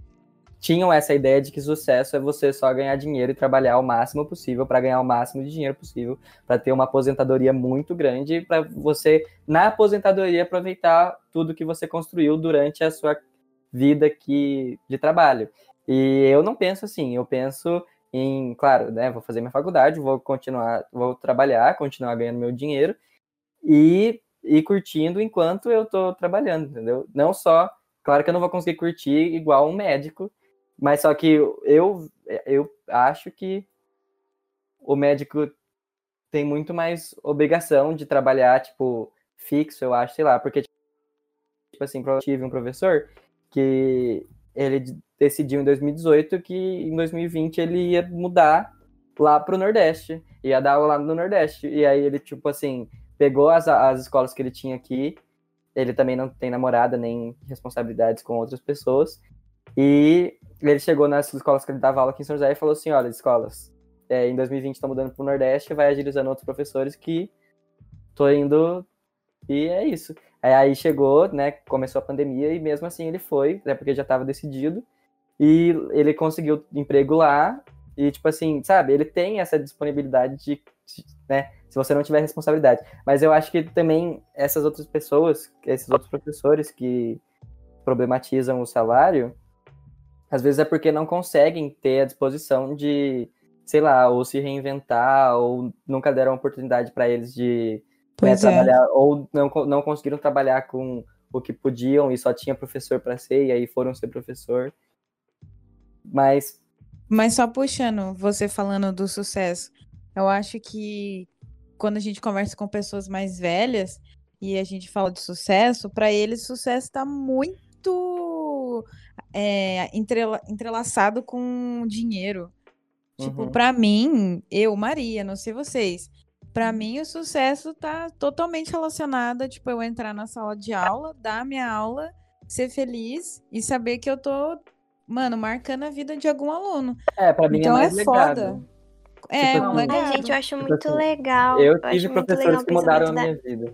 tinham essa ideia de que sucesso é você só ganhar dinheiro e trabalhar o máximo possível para ganhar o máximo de dinheiro possível, para ter uma aposentadoria muito grande, para você, na aposentadoria, aproveitar tudo que você construiu durante a sua vida que, de trabalho. E eu não penso assim, eu penso em, claro, né, vou fazer minha faculdade, vou continuar, vou trabalhar, continuar ganhando meu dinheiro e, e curtindo enquanto eu estou trabalhando, entendeu? Não só, claro que eu não vou conseguir curtir igual um médico, mas só que eu, eu acho que o médico tem muito mais obrigação de trabalhar, tipo, fixo, eu acho, sei lá, porque, tipo assim, eu tive um professor que ele decidiu em 2018 que em 2020 ele ia mudar lá pro Nordeste, ia dar aula no Nordeste, e aí ele, tipo assim, pegou as, as escolas que ele tinha aqui, ele também não tem namorada nem responsabilidades com outras pessoas, e ele chegou nas escolas que ele dava aula aqui em São José e falou assim: olha, escolas, é, em 2020 estão mudando para o Nordeste, vai agilizando outros professores que tô indo. E é isso. Aí chegou, né? Começou a pandemia e mesmo assim ele foi, até porque já estava decidido. E ele conseguiu emprego lá. E, tipo assim, sabe, ele tem essa disponibilidade de, né? Se você não tiver responsabilidade. Mas eu acho que também essas outras pessoas, esses outros professores que problematizam o salário, às vezes é porque não conseguem ter a disposição de, sei lá, ou se reinventar, ou nunca deram oportunidade para eles de né, é. trabalhar, ou não, não conseguiram trabalhar com o que podiam e só tinha professor para ser, e aí foram ser professor. Mas. Mas só puxando, você falando do sucesso, eu acho que quando a gente conversa com pessoas mais velhas e a gente fala de sucesso, para eles sucesso está muito é, entrela entrelaçado com dinheiro. Tipo, uhum. para mim, eu, Maria, não sei vocês, para mim o sucesso tá totalmente relacionado a, tipo, eu entrar na sala de aula, dar minha aula, ser feliz e saber que eu tô, mano, marcando a vida de algum aluno. É, para mim é então é, mais é foda. É, tipo, um legado. Ai, gente, eu acho tipo muito assim, legal. Eu tive eu professores que mudaram a minha vida.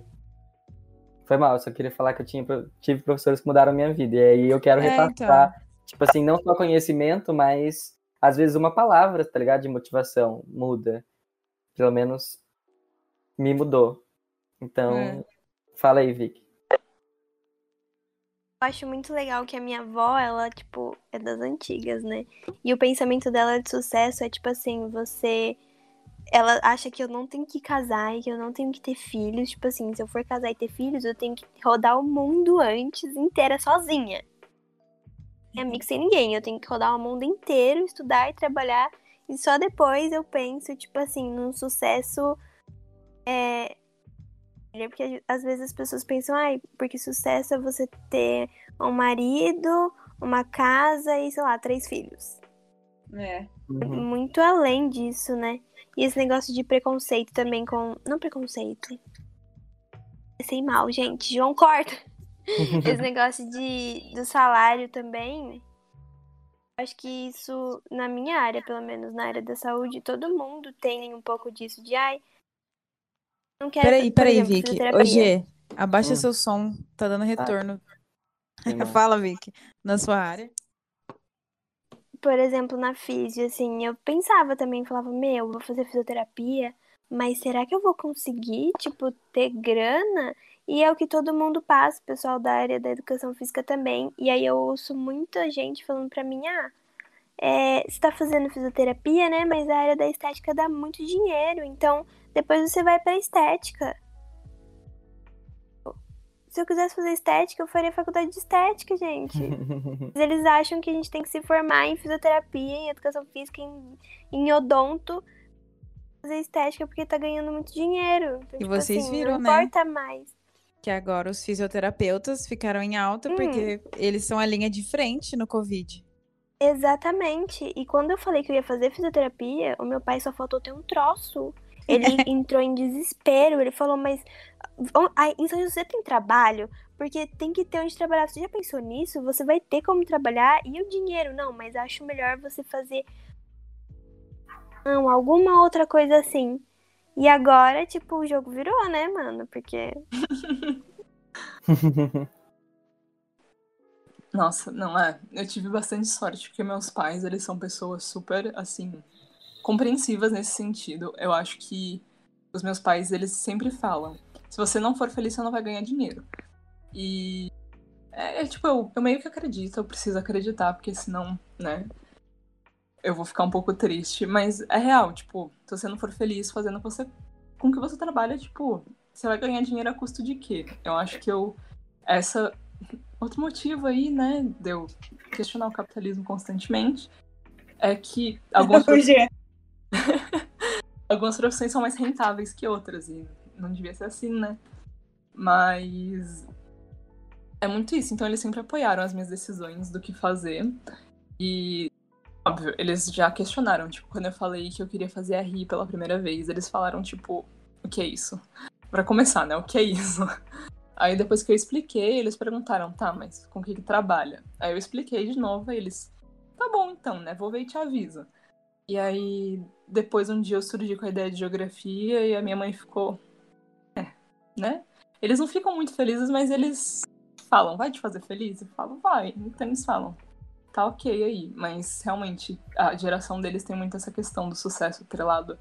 Foi mal, eu só queria falar que eu tinha, tive professores que mudaram a minha vida. E aí eu quero é, repassar, então. tipo assim, não só conhecimento, mas às vezes uma palavra, tá ligado? De motivação muda. Pelo menos me mudou. Então, é. fala aí, Vicky. Eu acho muito legal que a minha avó, ela, tipo, é das antigas, né? E o pensamento dela de sucesso é, tipo assim, você ela acha que eu não tenho que casar e que eu não tenho que ter filhos. Tipo assim, se eu for casar e ter filhos, eu tenho que rodar o mundo antes inteira sozinha. É amigo sem ninguém. Eu tenho que rodar o mundo inteiro, estudar e trabalhar. E só depois eu penso, tipo assim, num sucesso. É. Porque às vezes as pessoas pensam, ai, porque sucesso é você ter um marido, uma casa e, sei lá, três filhos. É. Uhum. Muito além disso, né? E esse negócio de preconceito também com. Não preconceito. Sei mal, gente. João corta. esse negócio de, do salário também. Acho que isso, na minha área, pelo menos na área da saúde, todo mundo tem um pouco disso de ai. Não quero. Peraí, peraí, Vicky. Ô, G, abaixa hum. seu som. Tá dando retorno. Ah. Fala, Vicky. Na sua área por exemplo, na físio, assim, eu pensava também, falava, meu, vou fazer fisioterapia, mas será que eu vou conseguir, tipo, ter grana? E é o que todo mundo passa, o pessoal da área da educação física também. E aí eu ouço muita gente falando pra mim, ah, é, você tá fazendo fisioterapia, né? Mas a área da estética dá muito dinheiro, então depois você vai pra estética se eu quisesse fazer estética, eu faria faculdade de estética, gente. Eles acham que a gente tem que se formar em fisioterapia, em educação física, em, em odonto, fazer estética porque tá ganhando muito dinheiro. Então, e tipo vocês assim, viram, não né? Não importa mais. Que agora os fisioterapeutas ficaram em alta hum. porque eles são a linha de frente no Covid. Exatamente. E quando eu falei que eu ia fazer fisioterapia, o meu pai só faltou ter um troço. Ele entrou em desespero. Ele falou, mas em São José tem trabalho? Porque tem que ter onde trabalhar. Você já pensou nisso? Você vai ter como trabalhar e o dinheiro? Não, mas acho melhor você fazer não, alguma outra coisa assim. E agora, tipo, o jogo virou, né, mano? Porque. Nossa, não é. Eu tive bastante sorte, porque meus pais, eles são pessoas super, assim, compreensivas nesse sentido. Eu acho que os meus pais, eles sempre falam: se você não for feliz, você não vai ganhar dinheiro. E. É, é tipo, eu, eu meio que acredito, eu preciso acreditar, porque senão, né, eu vou ficar um pouco triste, mas é real, tipo, se você não for feliz fazendo você com que você trabalha, tipo, você vai ganhar dinheiro a custo de quê? Eu acho que eu essa outro motivo aí, né, de eu questionar o capitalismo constantemente é que algumas profissões... algumas profissões são mais rentáveis que outras e não devia ser assim, né? Mas é muito isso. Então eles sempre apoiaram as minhas decisões do que fazer. E óbvio, eles já questionaram, tipo, quando eu falei que eu queria fazer a RI pela primeira vez, eles falaram, tipo, o que é isso? Para começar, né? O que é isso? Aí depois que eu expliquei, eles perguntaram, tá, mas com o que, que trabalha? Aí eu expliquei de novo, aí eles, tá bom então, né? Vou ver e te aviso. E aí, depois um dia eu surgi com a ideia de geografia e a minha mãe ficou, é, né? Eles não ficam muito felizes, mas eles falam, vai te fazer feliz? Eu falo, vai. Então eles falam, tá ok aí. Mas realmente, a geração deles tem muito essa questão do sucesso atrelado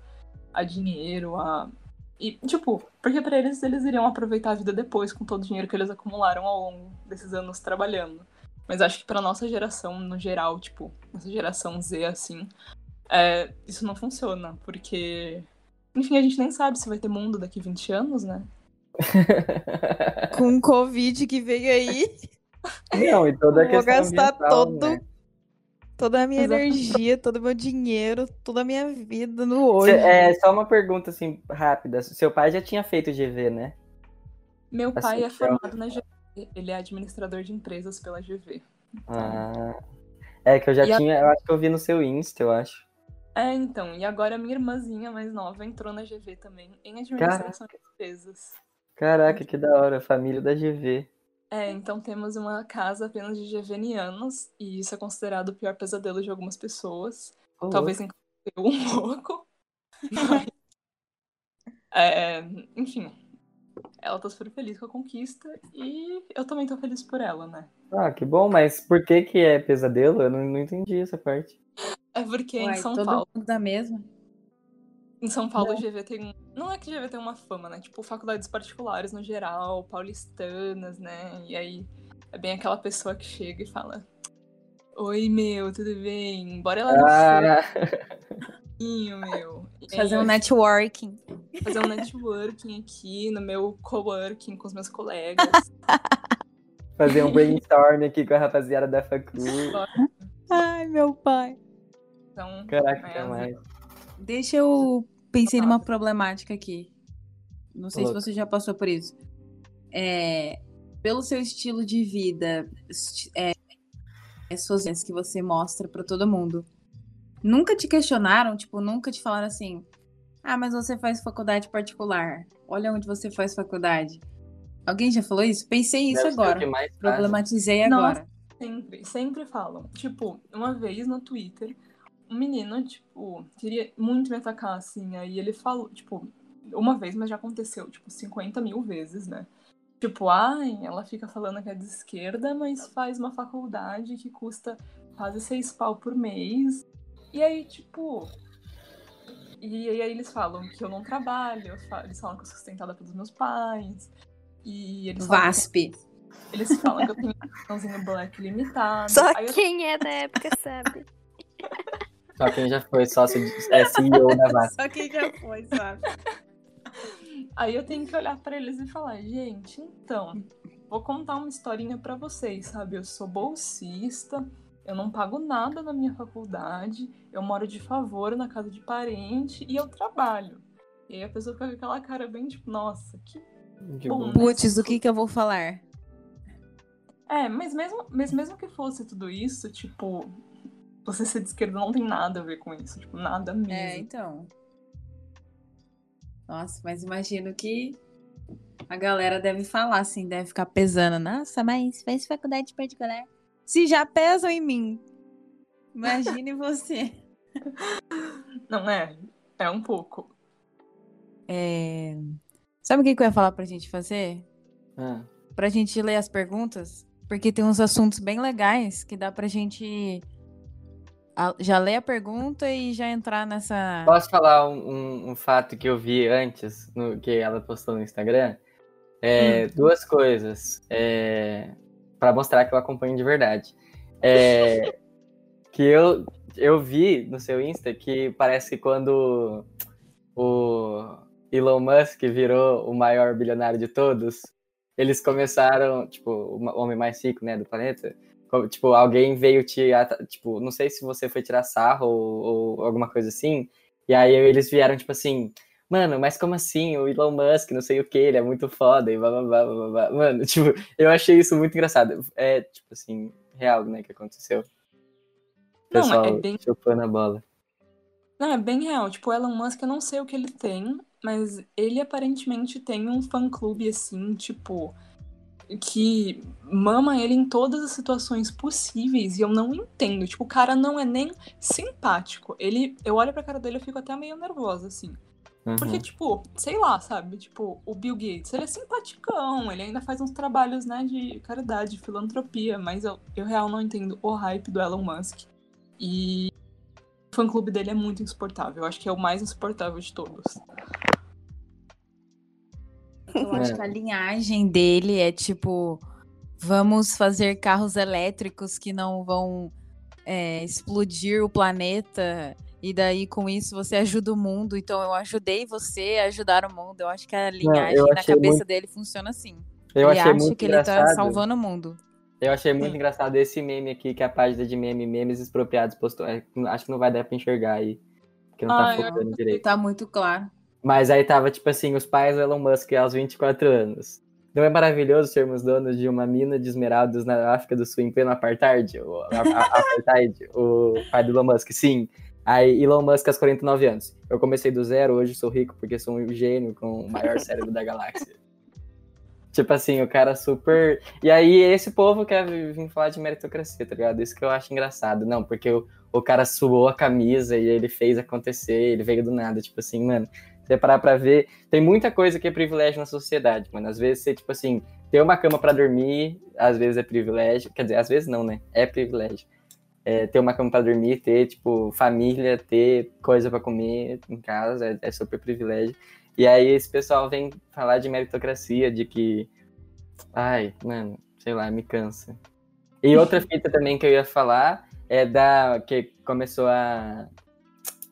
a dinheiro, a. E, tipo, porque para eles eles iriam aproveitar a vida depois com todo o dinheiro que eles acumularam ao longo desses anos trabalhando. Mas acho que pra nossa geração, no geral, tipo, nossa geração Z, assim, é, isso não funciona, porque. Enfim, a gente nem sabe se vai ter mundo daqui 20 anos, né? Com o Covid que veio aí. Não, e toda a Vou gastar ambiental, todo, né? toda a minha Exatamente. energia, todo o meu dinheiro, toda a minha vida no hoje. Cê- É só uma pergunta assim rápida. Seu pai já tinha feito GV, né? Meu Assim, pai é que é formado na GV, ele é administrador de empresas pela GV. Ah. É que eu já E a- tinha, eu acho que eu vi no seu Insta, eu acho. É, então, e agora minha irmãzinha mais nova entrou na GV também, em administração de empresas. Caraca, que da hora, família da GV. É, então temos uma casa apenas de GVnianos, e isso é considerado o pior pesadelo de algumas pessoas. Ô, Talvez inclusive eu um pouco. É, enfim, ela tá super feliz com a conquista e eu também tô feliz por ela, né? Ah, que bom, mas por que que é pesadelo? Eu não, não entendi essa parte. É porque em Uai, São todo Paulo. mundo da mesma. Em São Paulo, o GV tem. Não é que o GV tem uma fama, né? Tipo, faculdades particulares no geral, paulistanas, né? E aí é bem aquela pessoa que chega e fala: Oi, meu, tudo bem? Bora lá no Ah, foguinho, meu. E aí Fazer um networking. fazer um networking aqui no meu coworking com os meus colegas. fazer um brainstorm aqui com a rapaziada da facu. Ai, meu pai. Então, Caraca, mais. Deixa eu pensei numa problemática aqui. Não sei Louca. se você já passou por isso. É, pelo seu estilo de vida, é, as suas que você mostra pra todo mundo, nunca te questionaram, tipo, nunca te falaram assim: "Ah, mas você faz faculdade particular. Olha onde você faz faculdade." Alguém já falou isso? Pensei isso agora. que mais faz. Problematizei Nossa. agora. Sempre, sempre falam. Tipo, uma vez no Twitter, um menino, tipo, queria muito me atacar, assim. Aí ele falou, tipo, uma vez, mas já aconteceu, tipo, 50 mil vezes, né? Tipo, ai, ela fica falando que é de esquerda, mas faz uma faculdade que custa quase seis pau por mês. E aí, tipo. E aí eles falam que eu não trabalho, eles falam que eu sou sustentada pelos meus pais. E eles falam que VASP. eles falam que eu tenho um cartãozinho black limitado. Só Aí eu- quem é da época sabe. Só quem já foi sócio de é CEO da VASP. Só quem já foi, sabe? Aí eu tenho que olhar pra eles e falar, gente, então, vou contar uma historinha pra vocês, sabe? Eu sou bolsista, eu não pago nada na minha faculdade, eu moro de favor na casa de parente e eu trabalho. E aí a pessoa fica com aquela cara bem tipo, nossa, que. Que Bom, bom. né? Putz, o que que eu vou falar? É, mas mesmo, mas mesmo que fosse tudo isso, tipo, você ser de esquerda não tem nada a ver com isso, tipo, nada mesmo. É, então. Nossa, mas imagino que a galera deve falar assim, deve ficar pesando. Nossa, mas fez faculdade particular. Se já pesam em mim. Imagine você. Não é? É um pouco. É, Sabe o que que eu ia falar pra gente fazer? Ah, Pra gente ler as perguntas? porque tem uns assuntos bem legais que dá pra gente já ler a pergunta e já entrar nessa. Posso falar um, um- um fato que eu vi antes, no, que ela postou no Instagram? É, Duas coisas. É, para mostrar que eu acompanho de verdade. É, que eu, eu vi no seu Insta que parece que quando o Elon Musk virou o maior bilionário de todos, eles começaram, tipo, o homem mais rico, né, do planeta, tipo, alguém veio te, tipo, não sei se você foi tirar sarro ou, ou alguma coisa assim, e aí eles vieram, tipo assim, mano, mas como assim? O Elon Musk, não sei o que, ele é muito foda e blá blá blá blá blá. Mano, tipo, eu achei isso muito engraçado. É, tipo assim, real, né, que aconteceu. O Não, Pessoal é bem- chupando a bola. Não, é bem real. Tipo, o Elon Musk, eu não sei o que ele tem, mas ele aparentemente tem um fã-clube, assim, tipo, que mama ele em todas as situações possíveis e eu não entendo. Tipo, o cara não é nem simpático. Ele, eu olho pra cara dele e fico até meio nervosa, assim. Porque, Uhum. tipo, sei lá, sabe? Tipo, o Bill Gates, ele é simpaticão, ele ainda faz uns trabalhos, né, de caridade, de filantropia, mas eu, eu real não entendo o hype do Elon Musk. E o fã-clube dele é muito insuportável. Eu acho que é o mais insuportável de todos. Eu acho É. que a linhagem dele é tipo: vamos fazer carros elétricos que não vão é, explodir o planeta. E daí, com isso, você ajuda o mundo. Então, eu ajudei você a ajudar o mundo. Eu acho que a linhagem na achei cabeça muito- dele funciona assim. Eu ele achei acha muito que ele engraçado. tá salvando o mundo. Eu achei muito Hum. engraçado esse meme aqui que a página de meme, memes expropriados postou. É, Acho que não vai dar pra enxergar aí. Porque não tá Ah, eu focando direito. Tá muito claro. Mas aí tava, tipo assim, os pais do Elon Musk aos 24 anos. Não é maravilhoso sermos donos de uma mina de esmeraldas na África do Sul em pleno apartheid? O, a- a- apartheid, o pai do Elon Musk, sim. Aí, Elon Musk aos 49 anos. Eu comecei do zero, hoje sou rico porque sou um gênio com o maior cérebro da galáxia. Tipo assim, o cara super. E aí, esse povo quer vir falar de meritocracia, tá ligado? Isso que eu acho engraçado. Não, porque o, o cara suou a camisa e ele fez acontecer, ele veio do nada. Tipo assim, mano, você parar pra ver. Tem muita coisa que é privilégio na sociedade, mano. Às vezes você, tipo assim, ter uma cama pra dormir, às vezes é privilégio. Quer dizer, às vezes não, né? É privilégio. É, ter uma cama pra dormir, ter, tipo, família, ter coisa pra comer em casa, é, é super privilégio. E aí esse pessoal vem falar de meritocracia, de que. Ai, mano, sei lá, me cansa. E outra fita também que eu ia falar é da. que começou a,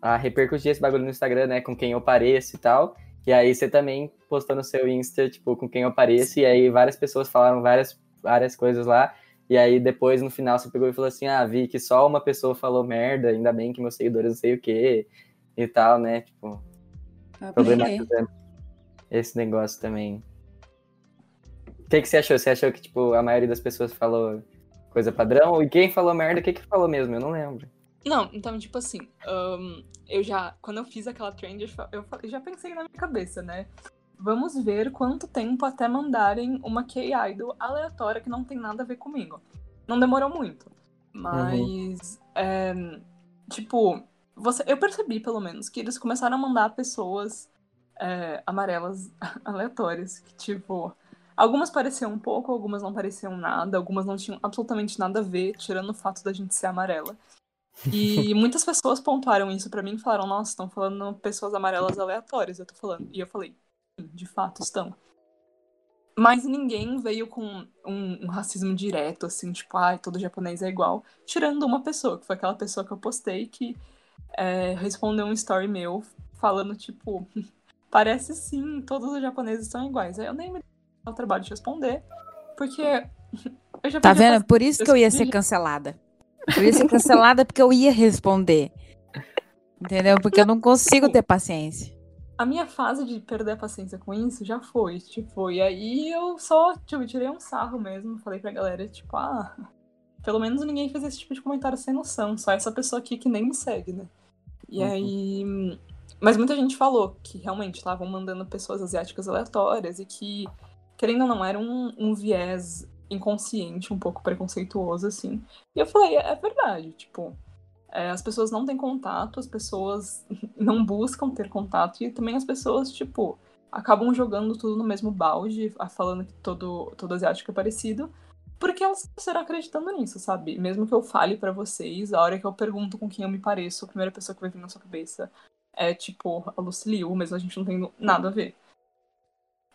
a repercutir esse bagulho no Instagram, né? Com quem eu pareço e tal. E aí você também postou no seu Insta, tipo, com quem eu pareço, e aí várias pessoas falaram várias, várias coisas lá. E aí depois, no final, você pegou e falou assim, ah, vi que só uma pessoa falou merda, ainda bem que meus seguidores não sei o quê, e tal, né? Tipo, aprender. problematizando esse negócio também. O que, que você achou? Você achou que, tipo, a maioria das pessoas falou coisa padrão? E quem falou merda, o que que falou mesmo? Eu não lembro. Não, então, tipo assim, ahn, eu já, quando eu fiz aquela trend, eu eu já pensei na minha cabeça, né? Vamos ver quanto tempo até mandarem uma K-Idol aleatória que não tem nada a ver comigo. Não demorou muito. Mas, é, tipo, você, eu percebi, pelo menos, que eles começaram a mandar pessoas é, amarelas aleatórias. Que, tipo, algumas pareciam um pouco, algumas não pareciam nada, algumas não tinham absolutamente nada a ver, tirando o fato da gente ser amarela. E muitas pessoas pontuaram isso pra mim e falaram, nossa, estão falando pessoas amarelas aleatórias, eu tô falando. E eu falei, de fato estão. Mas ninguém veio com um, um racismo direto, assim, tipo, ai, todo japonês é igual. Tirando uma pessoa, que foi aquela pessoa que eu postei que é, respondeu um story meu falando, tipo, parece sim, todos os japoneses são iguais. Aí eu nem me dei o trabalho de responder, porque eu já Tá vendo? Por isso que eu ia ser cancelada. Eu ia ser cancelada porque eu ia responder. Entendeu? Porque eu não consigo ter paciência. a minha fase de perder a paciência com isso já foi, tipo, e aí eu só, tipo, tirei um sarro mesmo, falei pra galera, tipo, ah, pelo menos ninguém fez esse tipo de comentário sem noção, só essa pessoa aqui que nem me segue, né? E Uhum. aí. Mas muita gente falou que realmente estavam mandando pessoas asiáticas aleatórias e que, querendo ou não, era um, um viés inconsciente, um pouco preconceituoso, assim. E eu falei, é, verdade, tipo, é, as pessoas não têm contato, as pessoas não buscam ter contato e também as pessoas, tipo, acabam jogando tudo no mesmo balde, falando que todo, todo asiático é parecido, porque elas serão acreditando nisso, sabe? Mesmo que eu fale para vocês, a hora que eu pergunto com quem eu me pareço, a primeira pessoa que vai vir na sua cabeça é tipo a Luciliu, mas a gente não tem nada a ver.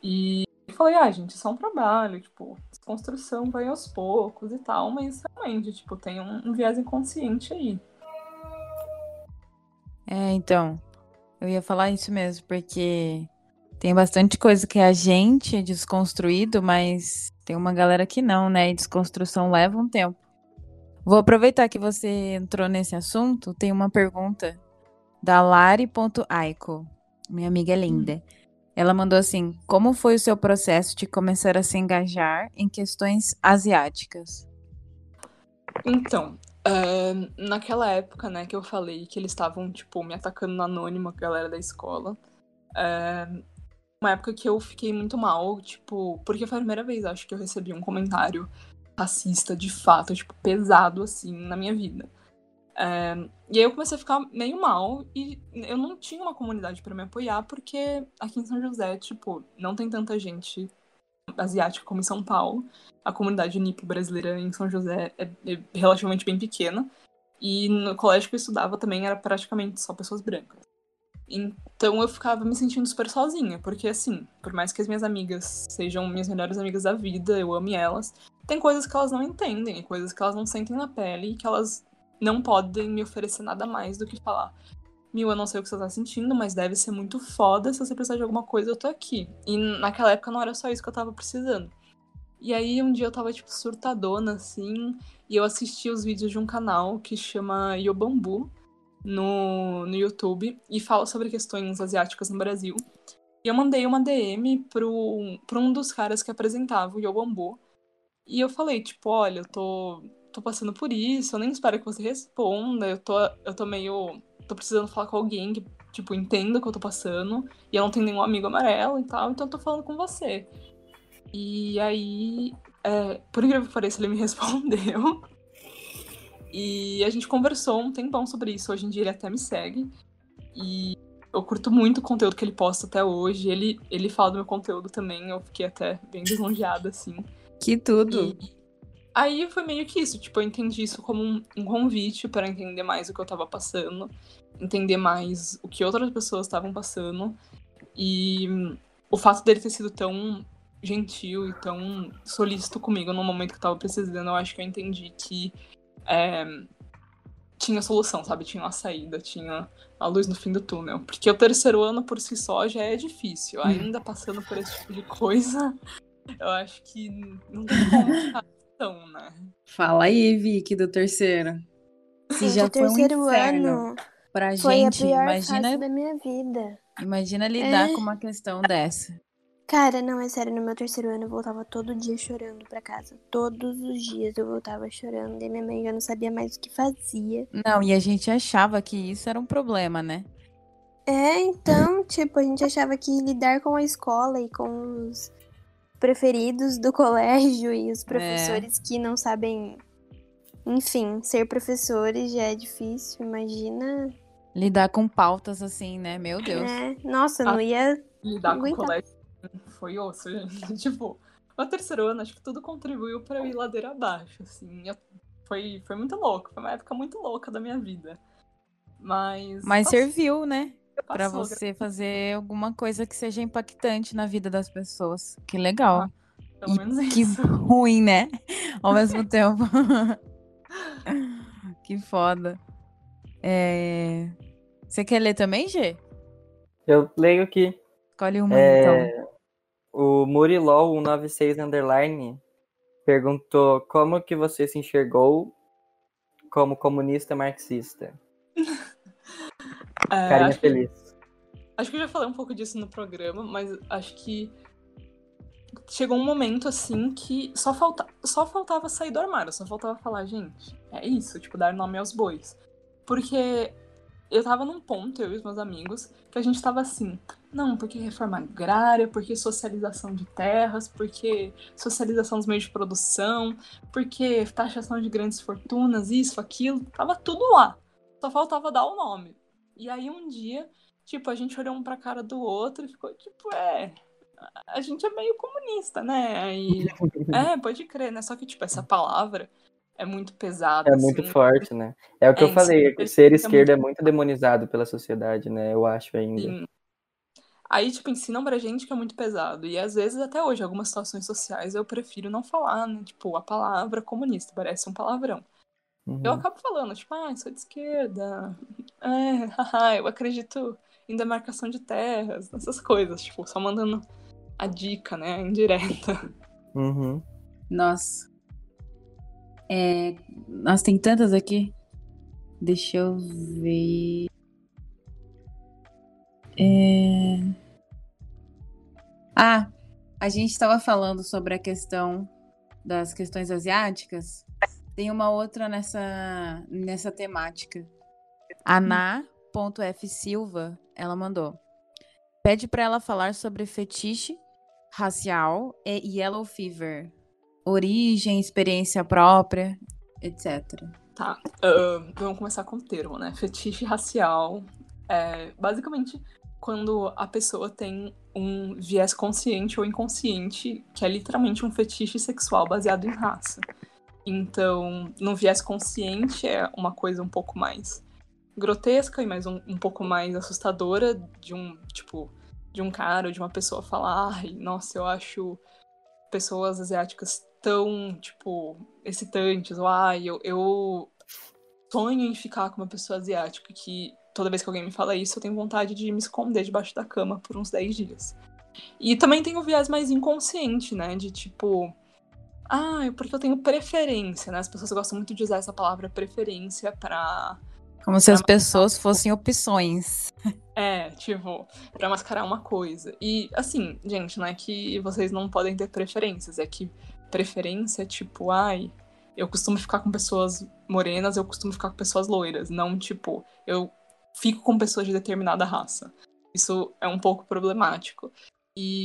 E eu falei, ah, gente, isso é um trabalho, tipo, desconstrução vai aos poucos e tal, mas realmente, tipo, tem um, um viés inconsciente aí. É, então, eu ia falar isso mesmo, porque tem bastante coisa que a gente é desconstruído, mas tem uma galera que não, né? E desconstrução leva um tempo. Vou aproveitar que você entrou nesse assunto, tem uma pergunta da Lari.aiko. Minha amiga é linda. Hum. Ela mandou assim: Como foi o seu processo de começar a se engajar em questões asiáticas? Então, uh, naquela época, né, que eu falei que eles estavam, tipo, me atacando no anônimo, a galera da escola. Uh, uma época que eu fiquei muito mal, tipo, porque foi a primeira vez, acho que eu recebi um comentário racista de fato, tipo, pesado assim na minha vida. É, e aí eu comecei a ficar meio mal e eu não tinha uma comunidade para me apoiar, porque aqui em São José, tipo, não tem tanta gente asiática como em São Paulo. A comunidade nipo brasileira em São José é, é relativamente bem pequena. E no colégio que eu estudava também era praticamente só pessoas brancas. Então eu ficava me sentindo super sozinha, porque assim, por mais que as minhas amigas sejam minhas melhores amigas da vida, eu ame elas, tem coisas que elas não entendem, coisas que elas não sentem na pele e que elas não podem me oferecer nada mais do que falar. Mil, eu não sei o que você tá sentindo, mas deve ser muito foda. Se você precisar de alguma coisa, eu tô aqui. E naquela época não era só isso que eu tava precisando. E aí um dia eu tava, tipo, surtadona, assim, e eu assisti os vídeos de um canal que chama Yobambu, no, no YouTube e fala sobre questões asiáticas no Brasil. E eu mandei uma DM pro, pro um dos caras que apresentava o Yobambu. E eu falei, tipo, olha, eu tô, tô passando por isso, eu nem espero que você responda, eu tô, eu tô meio. tô precisando falar com alguém que, tipo, entenda o que eu tô passando, e eu não tenho nenhum amigo amarelo e tal, então eu tô falando com você. E aí, é, por incrível que pareça, ele me respondeu. E a gente conversou um tempão sobre isso. Hoje em dia ele até me segue. E eu curto muito o conteúdo que ele posta até hoje. Ele, ele fala do meu conteúdo também. Eu fiquei até bem lisonjeada, assim. Que tudo! E aí foi meio que isso. Tipo, eu entendi isso como um, um convite para entender mais o que eu tava passando. Entender mais o que outras pessoas estavam passando. E o fato dele ter sido tão gentil e tão solícito comigo no momento que eu tava precisando, eu acho que eu entendi que é, tinha solução, sabe? Tinha uma saída, tinha a luz no fim do túnel. Porque o terceiro ano por si só já é difícil. Hum. Ainda passando por esse tipo de coisa, eu acho que não tem como ação, né? Fala aí, Vicky, do terceiro. Sim, já o terceiro um ano pra foi gente, a pior imagina, fase da minha vida. Imagina lidar É. com uma questão dessa. Cara, não, é sério, no meu terceiro ano eu voltava todo dia chorando pra casa. Todos os dias eu voltava chorando. E minha mãe já não sabia mais o que fazia. Não, e a gente achava que isso era um problema, né? É, então, tipo, a gente achava que lidar com a escola e com os preferidos do colégio e os professores que não sabem. Enfim, ser professores já é difícil, imagina. Lidar com pautas assim, né? Meu Deus. É, nossa, não ia. Lidar com o Aguentar. colégio foi osso, gente. tipo, no terceiro ano, acho que tudo contribuiu pra eu ir ladeira abaixo, assim. Eu- foi, foi muito louco, foi uma época muito louca da minha vida. Mas. Mas nossa, serviu, né? Pra passou, você fazer alguma coisa que seja impactante na vida das pessoas. Que legal. Pelo menos Que isso. ruim, né? Ao mesmo tempo. que foda. É... Você quer ler também, Gê? Eu leio aqui. Escolhe uma, É, então. O Murilol 196 Underline perguntou como que você se enxergou como comunista marxista. É, Carinha acho, que, feliz. acho que eu já falei um pouco disso no programa, mas acho que chegou um momento assim que só, falta, só faltava sair do armário, só faltava falar, gente, é isso, tipo, dar nome aos bois. Porque eu tava num ponto, eu e os meus amigos, que a gente tava assim, não, porque reforma agrária, porque socialização de terras, porque socialização dos meios de produção, porque taxação de grandes fortunas, isso, aquilo, tava tudo lá. Só faltava dar o nome. E aí um dia, tipo, a gente olhou um pra cara do outro e ficou tipo, é, a gente é meio comunista, né? Aí, é, pode crer, né? Só que, tipo, essa palavra é muito pesada. É assim. muito forte, né? É o que É, eu falei, sim, ser é esquerda é muito- muito demonizado pela sociedade, né? Eu acho ainda. Sim. Aí, tipo, ensinam pra gente que é muito pesado. E às vezes, até hoje, algumas situações sociais eu prefiro não falar, né? Tipo, a palavra comunista parece um palavrão. Uhum. Eu acabo falando, tipo, ah, sou de esquerda. É, haha, eu acredito em demarcação de terras, essas coisas, tipo, só mandando a dica, né? Indireta. Uhum. Nossa. É... Nossa, tem tantas aqui. Deixa eu ver. É... Ah, a gente estava falando sobre a questão das questões asiáticas. Tem uma outra nessa, nessa temática. Ana.f Silva, ela mandou. Pede para ela falar sobre fetiche racial e yellow fever. Origem, experiência própria, etc. Tá, ahn, vamos começar com o termo, né? Fetiche racial é basicamente quando a pessoa tem um viés consciente ou inconsciente, que é literalmente um fetiche sexual baseado em raça. Então, no viés consciente é uma coisa um pouco mais grotesca e mais um, um pouco mais assustadora de um, tipo, de um cara ou de uma pessoa falar, ai, nossa, eu acho pessoas asiáticas tão, tipo, excitantes, ou ai, eu, eu sonho em ficar com uma pessoa asiática que toda vez que alguém me fala isso, eu tenho vontade de me esconder debaixo da cama por uns 10 dias. E também tem o viés mais inconsciente, né? De tipo. Ah, é porque eu tenho preferência, né? As pessoas gostam muito de usar essa palavra preferência pra. Como se as pessoas fossem opções. É, tipo, pra mascarar uma coisa. E, assim, gente, não é que vocês não podem ter preferências, é que preferência é tipo, ai, eu costumo ficar com pessoas morenas, eu costumo ficar com pessoas loiras. Não, tipo, eu fico com pessoas de determinada raça. Isso é um pouco problemático. E,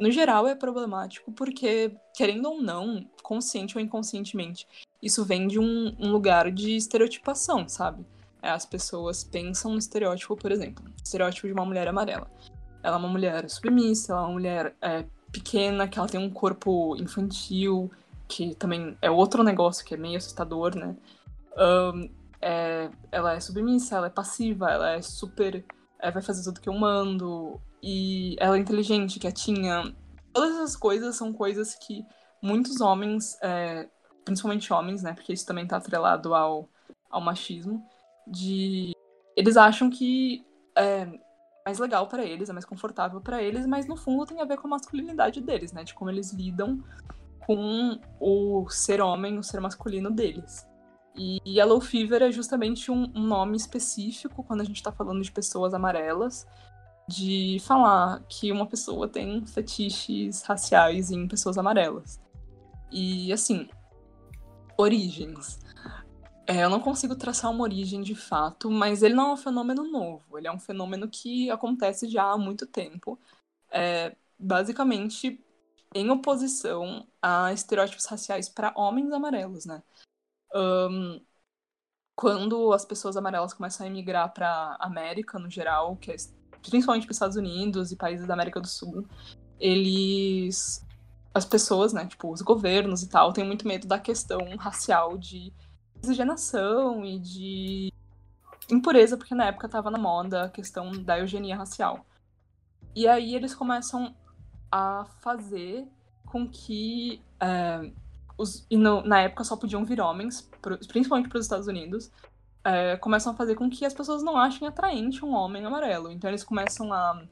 no geral, é problemático porque, querendo ou não, consciente ou inconscientemente, isso vem de um, um lugar de estereotipação, sabe? É, As pessoas pensam no estereótipo, por exemplo, estereótipo de uma mulher amarela. Ela é uma mulher submissa, ela é uma mulher é, pequena, que ela tem um corpo infantil, que também é outro negócio que é meio assustador, né? Ahn, é, ela é submissa, ela é passiva, ela é super. é, vai fazer tudo que eu mando, e ela é inteligente, quietinha. Todas essas coisas são coisas que muitos homens, é, principalmente homens, né? Porque isso também tá atrelado ao, ao machismo, de. Eles acham que é mais legal pra eles, é mais confortável pra eles, mas no fundo tem a ver com a masculinidade deles, né? De como eles lidam com o ser homem, o ser masculino deles. E Yellow Fever é justamente um, um nome específico quando a gente tá falando de pessoas amarelas, de falar que uma pessoa tem fetiches raciais em pessoas amarelas. E assim, origens. É, eu não consigo traçar uma origem de fato, mas ele não é um fenômeno novo. Ele é um fenômeno que acontece já há muito tempo. É, basicamente em oposição a estereótipos raciais para homens amarelos, né? Ahn, quando as pessoas amarelas começam a emigrar para América no geral, que é principalmente para os Estados Unidos e países da América do Sul, eles as pessoas, né, tipo os governos e tal, têm muito medo da questão racial de miscigenação e de impureza, porque na época estava na moda a questão da eugenia racial. E aí eles começam a fazer com que é, os, e no- na época só podiam vir homens, pro- principalmente para os Estados Unidos, é, começam a fazer com que as pessoas não achem atraente um homem amarelo. Então eles começam a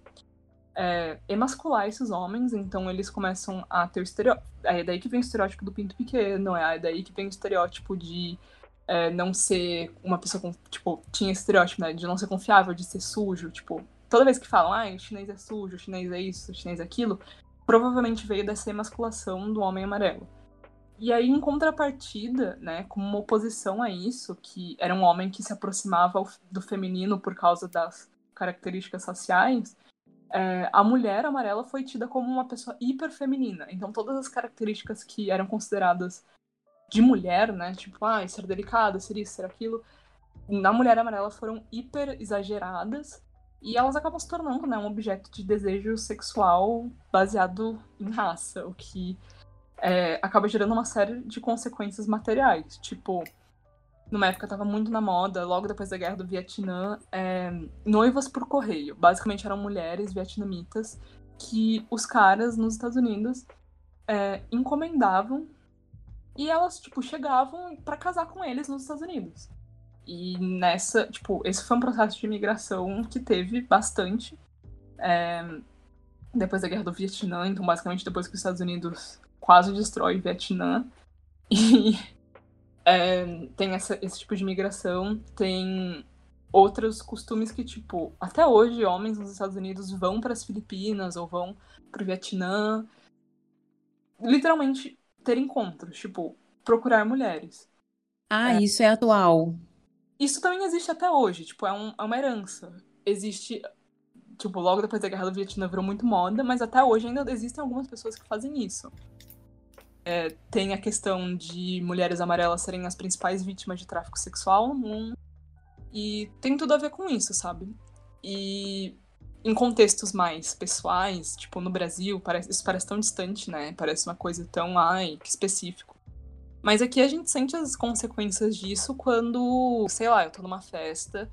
é, emascular esses homens, então eles começam a ter estereótipo. É daí que vem o estereótipo do pinto pequeno, é daí que vem o estereótipo de é, não ser uma pessoa com. Tipo, tinha estereótipo, né? De não ser confiável, de ser sujo. Tipo, toda vez que falam, ah, o chinês é sujo, o chinês é isso, o chinês é aquilo, provavelmente veio dessa emasculação do homem amarelo. E aí, em contrapartida, né, como uma oposição a isso, que era um homem que se aproximava do feminino por causa das características raciais, é, a mulher amarela foi tida como uma pessoa hiper feminina. Então, todas as características que eram consideradas de mulher, né, tipo, ah, ser delicada, ser isso, ser aquilo, na mulher amarela foram hiper exageradas E elas acabam se tornando né, um objeto de desejo sexual baseado em raça, o que é, acaba gerando uma série de consequências materiais. Tipo, numa época estava muito na moda, logo depois da guerra do Vietnã, é, noivas por correio. Basicamente eram mulheres vietnamitas que os caras nos Estados Unidos é, encomendavam e elas, tipo, chegavam para casar com eles nos Estados Unidos. E nessa, tipo, esse foi um processo de imigração que teve bastante é, depois da guerra do Vietnã. Então, basicamente, depois que os Estados Unidos quase destrói o Vietnã. E é, tem essa, esse tipo de imigração, tem outros costumes que, tipo, até hoje, homens nos Estados Unidos vão para as Filipinas ou vão para o Vietnã. Literalmente ter encontros, tipo, procurar mulheres. Ah, é. isso é atual. Isso também existe até hoje, tipo, é, um, é uma herança. Existe, tipo, logo depois da Guerra do Vietnã virou muito moda, mas até hoje ainda existem algumas pessoas que fazem isso. É, tem a questão de mulheres amarelas serem as principais vítimas de tráfico sexual no mundo. E tem tudo a ver com isso, sabe? E em contextos mais pessoais, tipo no Brasil, parece, isso parece tão distante, né? Parece uma coisa tão, ai, que específico. Mas aqui a gente sente as consequências disso quando, sei lá, eu tô numa festa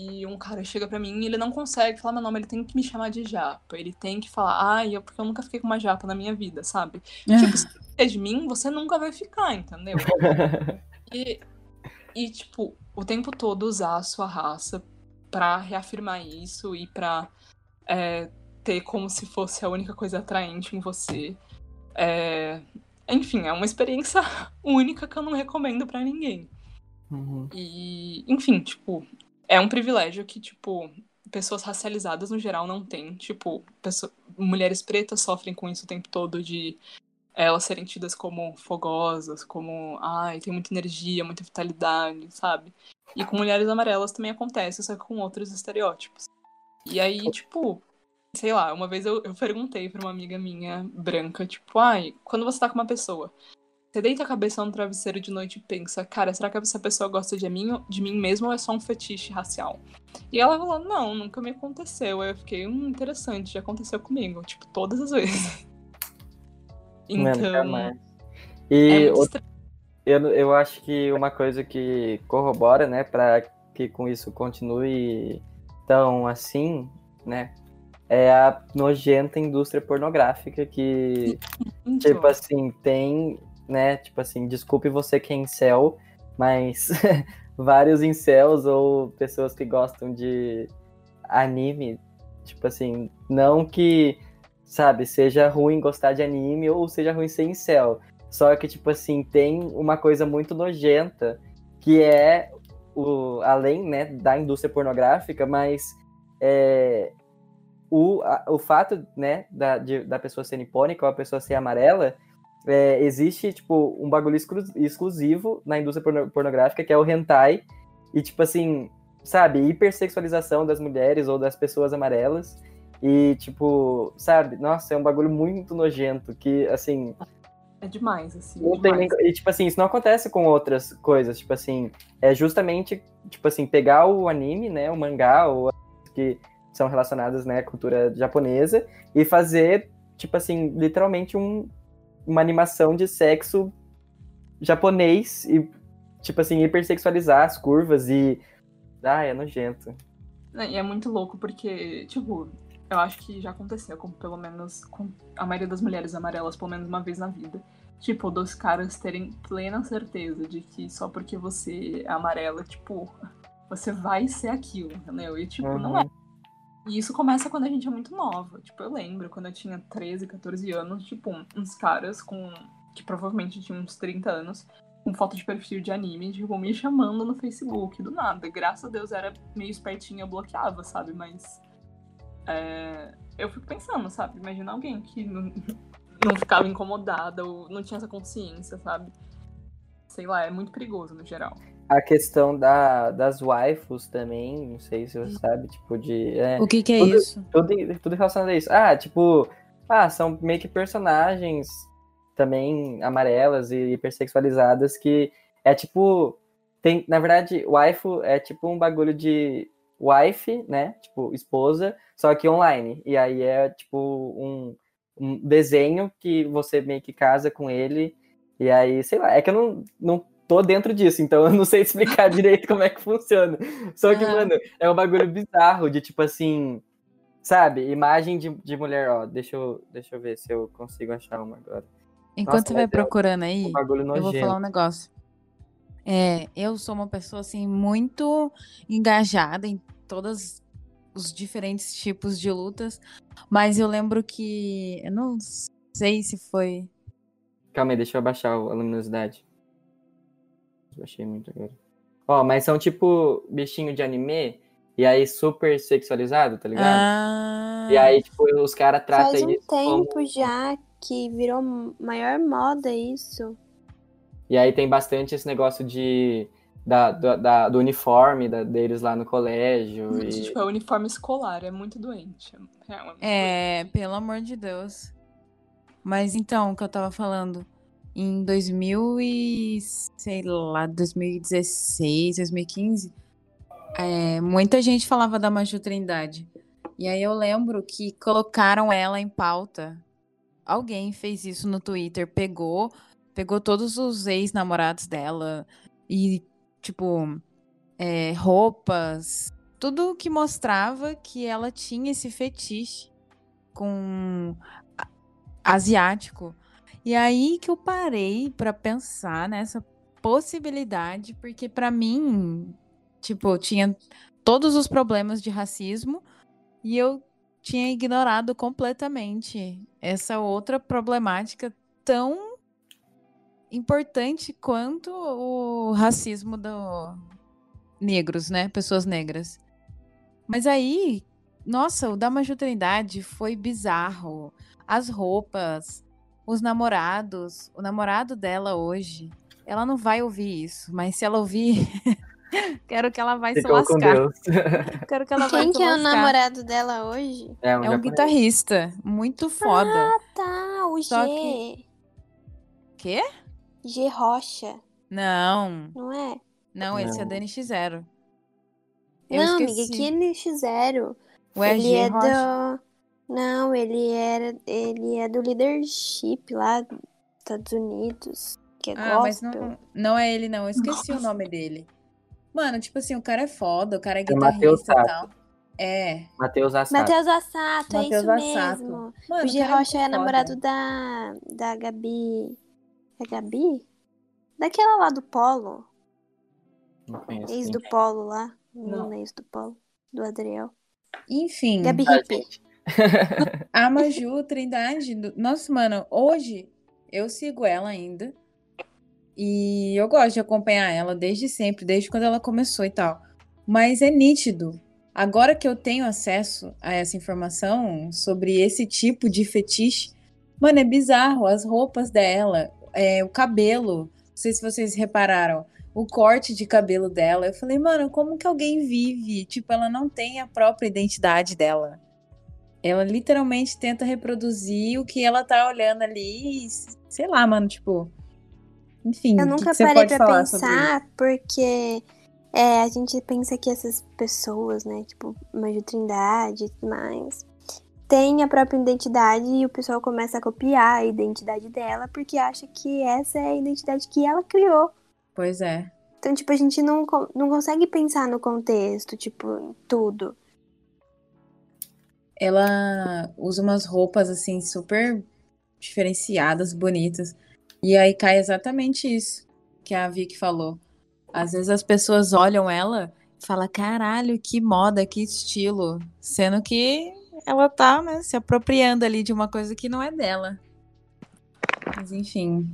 e um cara chega para mim e ele não consegue falar meu nome, ele tem que me chamar de japa. Ele tem que falar, ai, eu, porque eu nunca fiquei com uma japa na minha vida, sabe? tipo, se é de mim, você nunca vai ficar, entendeu? e, e, tipo, o tempo todo usar a sua raça para reafirmar isso e pra é, ter como se fosse a única coisa atraente em você. É, enfim, é uma experiência única que eu não recomendo para ninguém. Uhum. E, enfim, tipo, é um privilégio que, tipo, pessoas racializadas no geral não têm. Tipo, mulheres pretas sofrem com isso o tempo todo de elas serem tidas como fogosas, como, ai, tem muita energia, muita vitalidade, sabe? E com mulheres amarelas também acontece, só que com outros estereótipos. E aí, tipo, sei lá, uma vez eu, eu perguntei pra uma amiga minha branca, tipo, ai, quando você tá com uma pessoa, você deita a cabeça no travesseiro de noite e pensa, cara, será que essa pessoa gosta de mim, de mim mesmo ou é só um fetiche racial? E ela falou, não, nunca me aconteceu. Aí eu fiquei, hum, interessante, já aconteceu comigo, tipo, todas as vezes. Então. É e é outra, eu, eu acho que uma coisa que corrobora, né, para que com isso continue tão assim, né, é a nojenta indústria pornográfica que, tipo assim, tem, né, tipo assim, desculpe você que é incel, mas vários incels ou pessoas que gostam de anime, tipo assim, não que, sabe, seja ruim gostar de anime ou seja ruim ser incel, só que, tipo assim, tem uma coisa muito nojenta que é o, além né, da indústria pornográfica, mas é, o, a, o fato, né, da, de, da pessoa ser nipônica ou a pessoa ser amarela, é, existe, tipo, um bagulho exclu exclusivo na indústria pornográfica, que é o hentai, e, tipo assim, sabe, hipersexualização das mulheres ou das pessoas amarelas, e, tipo, sabe, nossa, é um bagulho muito nojento, que, assim... É demais, assim. Não demais. Tem, e, tipo assim, isso não acontece com outras coisas, tipo assim, é justamente, tipo assim, pegar o anime, né, o mangá, ou que são relacionadas, né, à cultura japonesa, e fazer, tipo assim, literalmente um, uma animação de sexo japonês e, tipo assim, hipersexualizar as curvas e. Ah, é nojento. E é muito louco porque, tipo, eu acho que já aconteceu, com pelo menos com a maioria das mulheres amarelas, pelo menos uma vez na vida. Tipo, dos caras terem plena certeza de que só porque você é amarela, tipo, você vai ser aquilo, entendeu? E, tipo, uhum. não é. E isso começa quando a gente é muito nova. Tipo, eu lembro quando eu tinha 13, 14 anos, tipo, uns caras com. que provavelmente tinham uns 30 anos, com foto de perfil de anime, tipo, me chamando no Facebook, do nada. Graças a Deus era meio espertinha, eu bloqueava, sabe? Mas. É, eu fico pensando, sabe? Imagina alguém que não, não ficava incomodada ou não tinha essa consciência, sabe? Sei lá, é muito perigoso no geral a questão da, das waifus também, não sei se você sabe, tipo, de. É, o que, que é tudo, isso? Tudo, tudo relacionado a isso. Ah, tipo, ah, são meio que personagens também amarelas e hipersexualizadas que é tipo. Tem, na verdade, waifu é tipo um bagulho de wife, né? Tipo, esposa, só que online. E aí é tipo um, um desenho que você meio que casa com ele. E aí, sei lá, é que eu não, não tô dentro disso, então eu não sei explicar direito como é que funciona. Só que, Aham. mano, é um bagulho bizarro de tipo assim, sabe? Imagem de, de mulher, ó. Deixa eu, deixa eu ver se eu consigo achar uma agora. Enquanto Nossa, você vai é procurando aí, Um eu vou falar um negócio. É, eu sou uma pessoa assim muito engajada em todos os diferentes tipos de lutas, mas eu lembro que eu não sei se foi Calma aí, deixa eu abaixar a luminosidade. Baixei muito agora. Ó, mas são tipo bichinho de anime, e aí super sexualizado, tá ligado? Ah, E aí, tipo, os caras tratam Faz um isso como... tempo já que virou maior moda isso. E aí tem bastante esse negócio de... Da, da- da- do uniforme da- deles lá no colégio. Gente, E... tipo, é uniforme escolar, é muito doente. É, é muito É, pelo amor de Deus. Mas então, o que eu tava falando, em 2000 e sei lá, 2016, 2015, é, muita gente falava da Maju Trindade. E aí eu lembro que colocaram ela em pauta. Alguém fez isso no Twitter, pegou, pegou todos os ex-namorados dela e tipo é, roupas, tudo que mostrava que ela tinha esse fetiche com asiático. E aí que eu parei pra pensar nessa possibilidade, porque pra mim, tipo, tinha todos os problemas de racismo e eu tinha ignorado completamente essa outra problemática tão importante quanto o racismo do negros, né? Pessoas negras. Mas aí, nossa, o da Maju Trindade foi bizarro. As roupas, os namorados, o namorado dela hoje, ela não vai ouvir isso, mas se ela ouvir, quero que ela vai se Ficou com lascar. Deus. Quero que ela vai Quem se que é o namorado dela hoje? É um, É um guitarrista, muito foda. Tá, o Só G. que- Quê? G Rocha, Não, não é? não, esse é Não. DNX0. Eu não, amiga, esqueci. que é NX0. O ele é Rocha. do. Não, ele era. Ele é do leadership lá dos Estados Unidos. Que é Ah, mas gospel. não, não é ele, não. Eu esqueci o nome dele. Mano, tipo assim, o cara é foda, o cara é É Matheus guitarrista e Sato. tal. É. Matheus Assato. Matheus Assato, é Matheus isso Assato. mesmo. Mano, o G cara Rocha é muito namorado da. Da Gabi. É Gabi? Daquela lá do Polo. Não conheço. Ex do é. Polo lá. Não. Menina ex do Polo. Do Adriel. Enfim, Gabi Ah, Hippie. a Maju Trindade. Nossa, mano, hoje eu sigo ela ainda. E eu gosto de acompanhar ela desde sempre, desde quando ela começou e tal. Mas é nítido. Agora que eu tenho acesso a essa informação sobre esse tipo de fetiche, mano, é bizarro. As roupas dela, é, o cabelo. Não sei se vocês repararam. O corte de cabelo dela. Eu falei, mano, como que alguém vive? Tipo, ela não tem a própria identidade dela. Ela literalmente tenta reproduzir o que ela tá olhando ali. e, Sei lá, mano, tipo. Enfim, Eu que nunca que você parei pode pra pensar, porque é, a gente pensa que essas pessoas, né, tipo, Maju Trindade e tudo mais, têm a própria identidade e o pessoal começa a copiar a identidade dela porque acha que essa é a identidade que ela criou. Pois é. Então, tipo, a gente não, não consegue pensar no contexto, tipo, em tudo. Ela usa umas roupas assim super diferenciadas, bonitas. E aí cai exatamente isso que a Vicky falou. Às vezes as pessoas olham ela e falam, caralho, que moda, que estilo. Sendo que ela tá, né, se apropriando ali de uma coisa que não é dela. Mas enfim.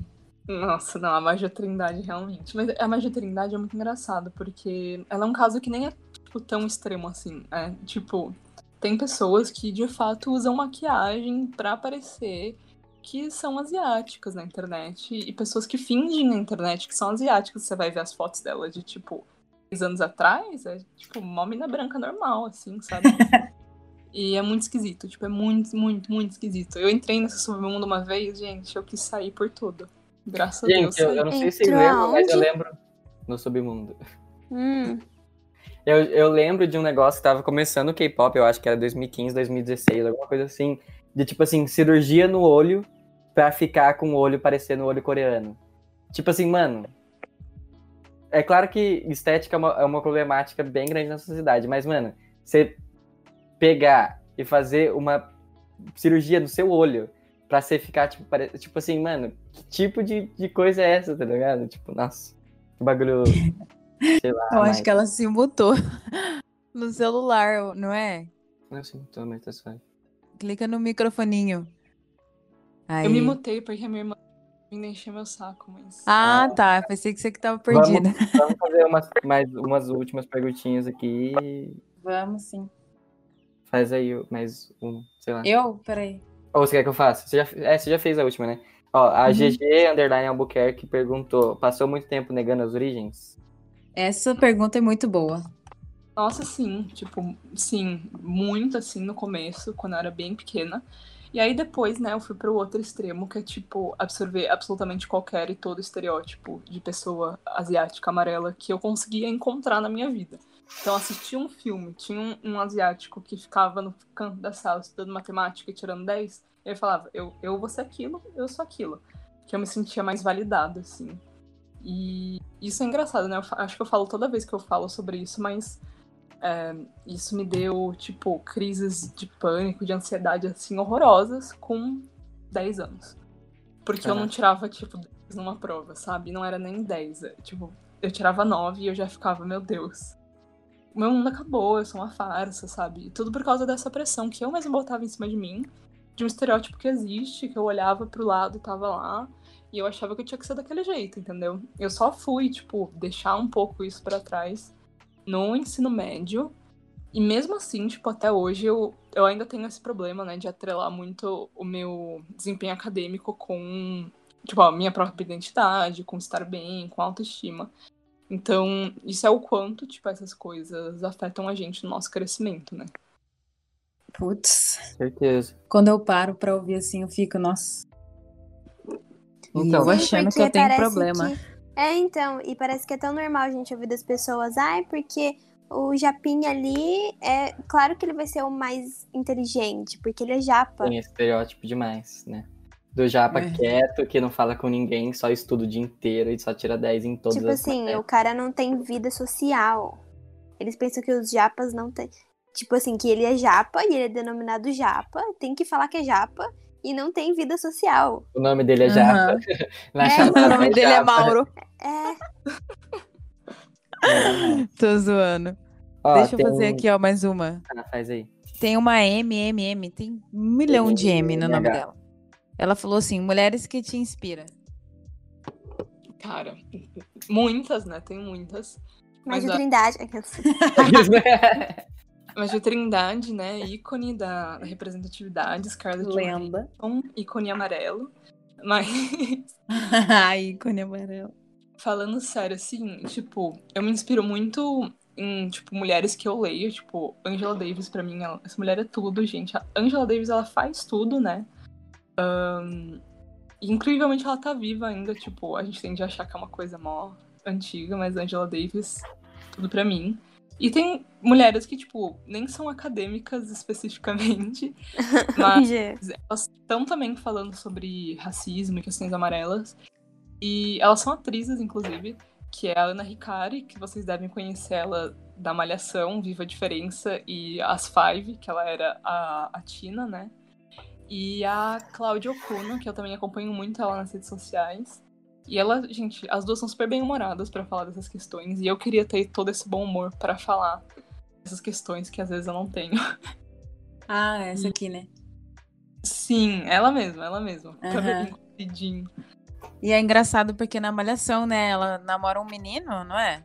Nossa, não, a Magia Trindade realmente. Mas a Magia Trindade é muito engraçado, porque ela é um caso que nem é tipo, tão extremo assim. É, tipo, tem pessoas que de fato usam maquiagem pra parecer que são asiáticas na internet. E pessoas que fingem na internet que são asiáticas. Você vai ver as fotos dela de tipo, 10 anos atrás, é tipo, uma mina branca normal, assim, sabe? E é muito esquisito, tipo, é muito, muito, muito esquisito. Eu entrei nesse submundo uma vez, gente, eu quis sair por tudo. Graças a Deus. Gente, eu, eu não sei se lembram, mas eu lembro no submundo. Hum, Eu, eu lembro de um negócio que tava começando o K-pop, eu acho que era 2015, 2016, alguma coisa assim. De tipo assim, cirurgia no olho pra ficar com o olho parecendo o olho coreano. Tipo assim, mano. É claro que estética é uma, é uma problemática bem grande na sociedade, mas, mano, você pegar e fazer uma cirurgia no seu olho pra você ficar, tipo, pare... tipo assim, mano, que tipo de, de coisa é essa, tá ligado? Tipo, nossa, que bagulho. Sei lá. Eu acho mas- que ela se mutou no celular, não é? Não sei, tô, mas tá suave. Clica no microfoninho. Aí. Eu me mutei porque a minha irmã me encheu meu saco, mas. Ah, tá. Pensei que você que tava perdida. Vamos fazer umas, mais umas últimas perguntinhas aqui. Vamos sim. Faz aí mais um, sei lá. Eu? Peraí. Ou você quer que eu faça? Você já, é, você já fez a última, né? Ó, a Uhum. GG Underline Albuquerque perguntou: passou muito tempo negando as origens? Essa pergunta é muito boa. Nossa, sim, tipo, sim, muito assim no começo, quando eu era bem pequena. E aí depois, né, eu fui pro outro extremo, que é tipo absorver absolutamente qualquer e todo estereótipo de pessoa asiática amarela que eu conseguia encontrar na minha vida. Então, eu assistia um filme, tinha um, um asiático que ficava no canto da sala estudando matemática e tirando 10, e eu falava, eu, eu vou ser aquilo, eu sou aquilo. Que eu me sentia mais validada, assim. E isso é engraçado, né? Eu acho que eu falo toda vez que eu falo sobre isso, mas é, isso me deu, tipo, crises de pânico, de ansiedade, assim, horrorosas com 10 anos. Porque eu não Caraca. tirava, tipo, 10 numa prova, sabe? Não era nem 10. é, Tipo, eu tirava 9 e eu já ficava, meu Deus. O meu mundo acabou, eu sou uma farsa, sabe? E tudo por causa dessa pressão que eu mesma botava em cima de mim, de um estereótipo que existe, que eu olhava pro lado e tava lá, e eu achava que eu tinha que ser daquele jeito, entendeu? Eu só fui, tipo, deixar um pouco isso pra trás no ensino médio. E mesmo assim, tipo, até hoje eu, eu ainda tenho esse problema, né, de atrelar muito o meu desempenho acadêmico com, tipo, a minha própria identidade, com estar bem, com autoestima. Então, isso é o quanto, tipo, essas coisas afetam a gente no nosso crescimento, né? Putz. Certeza. Quando eu paro pra ouvir assim, eu fico, nossa. Então, eu achando que eu tenho problema. que- É, então, e parece que é tão normal a gente ouvir das pessoas, ai, porque o Japinha ali, é claro que ele vai ser o mais inteligente, porque ele é japa. tem estereótipo demais, né? Do japa É. quieto, que não fala com ninguém, só estuda o dia inteiro e só tira 10 em todas Tipo as assim, matérias. o cara não tem vida social. Eles pensam que os japas não têm. Tipo assim, que ele é japa e ele é denominado japa, tem que falar que é japa e não tem vida social. O nome dele é. Japa. Na É, chamada O nome dele é. Mauro. É, Tô zoando. Ó, Deixa eu tem- fazer aqui, ó, mais uma. Ah, faz aí. Tem uma M, M, M, tem um milhão de M no nome MH. dela. Ela falou assim: mulheres que te inspira. Cara, muitas, né? Tem muitas. mas Mas de a- Trindade. Mas de Trindade, né? Ícone da, da representatividade, Scarlett Lenda. Johansson, ícone amarelo. Mas, ícone amarelo. falando sério, assim, tipo, eu me inspiro muito em, tipo, mulheres que eu leio, tipo, Angela Davis, pra mim, ela- essa mulher é tudo, gente. A Angela Davis, ela faz tudo, né? E incrivelmente ela tá viva ainda, tipo, a gente tende a achar que é uma coisa mó antiga, mas Angela Davis, tudo pra mim. E tem mulheres que, tipo, nem são acadêmicas especificamente, mas elas estão também falando sobre racismo e questões amarelas. E elas são atrizes, inclusive, que é a Ana Ricari, que vocês devem conhecer ela da Malhação, Viva a Diferença, e As Five, que ela era a, a Tina, né? E a Cláudia Okuno, que eu também acompanho muito ela nas redes sociais. E ela, gente, as duas são super bem-humoradas pra falar dessas questões. E eu queria ter todo esse bom humor pra falar dessas questões que às vezes eu não tenho. Ah, essa aqui, né? Sim, ela mesma, ela mesma. Aham. Cabelinho compridinho. E é engraçado porque na Malhação, né? Ela namora um menino, não é?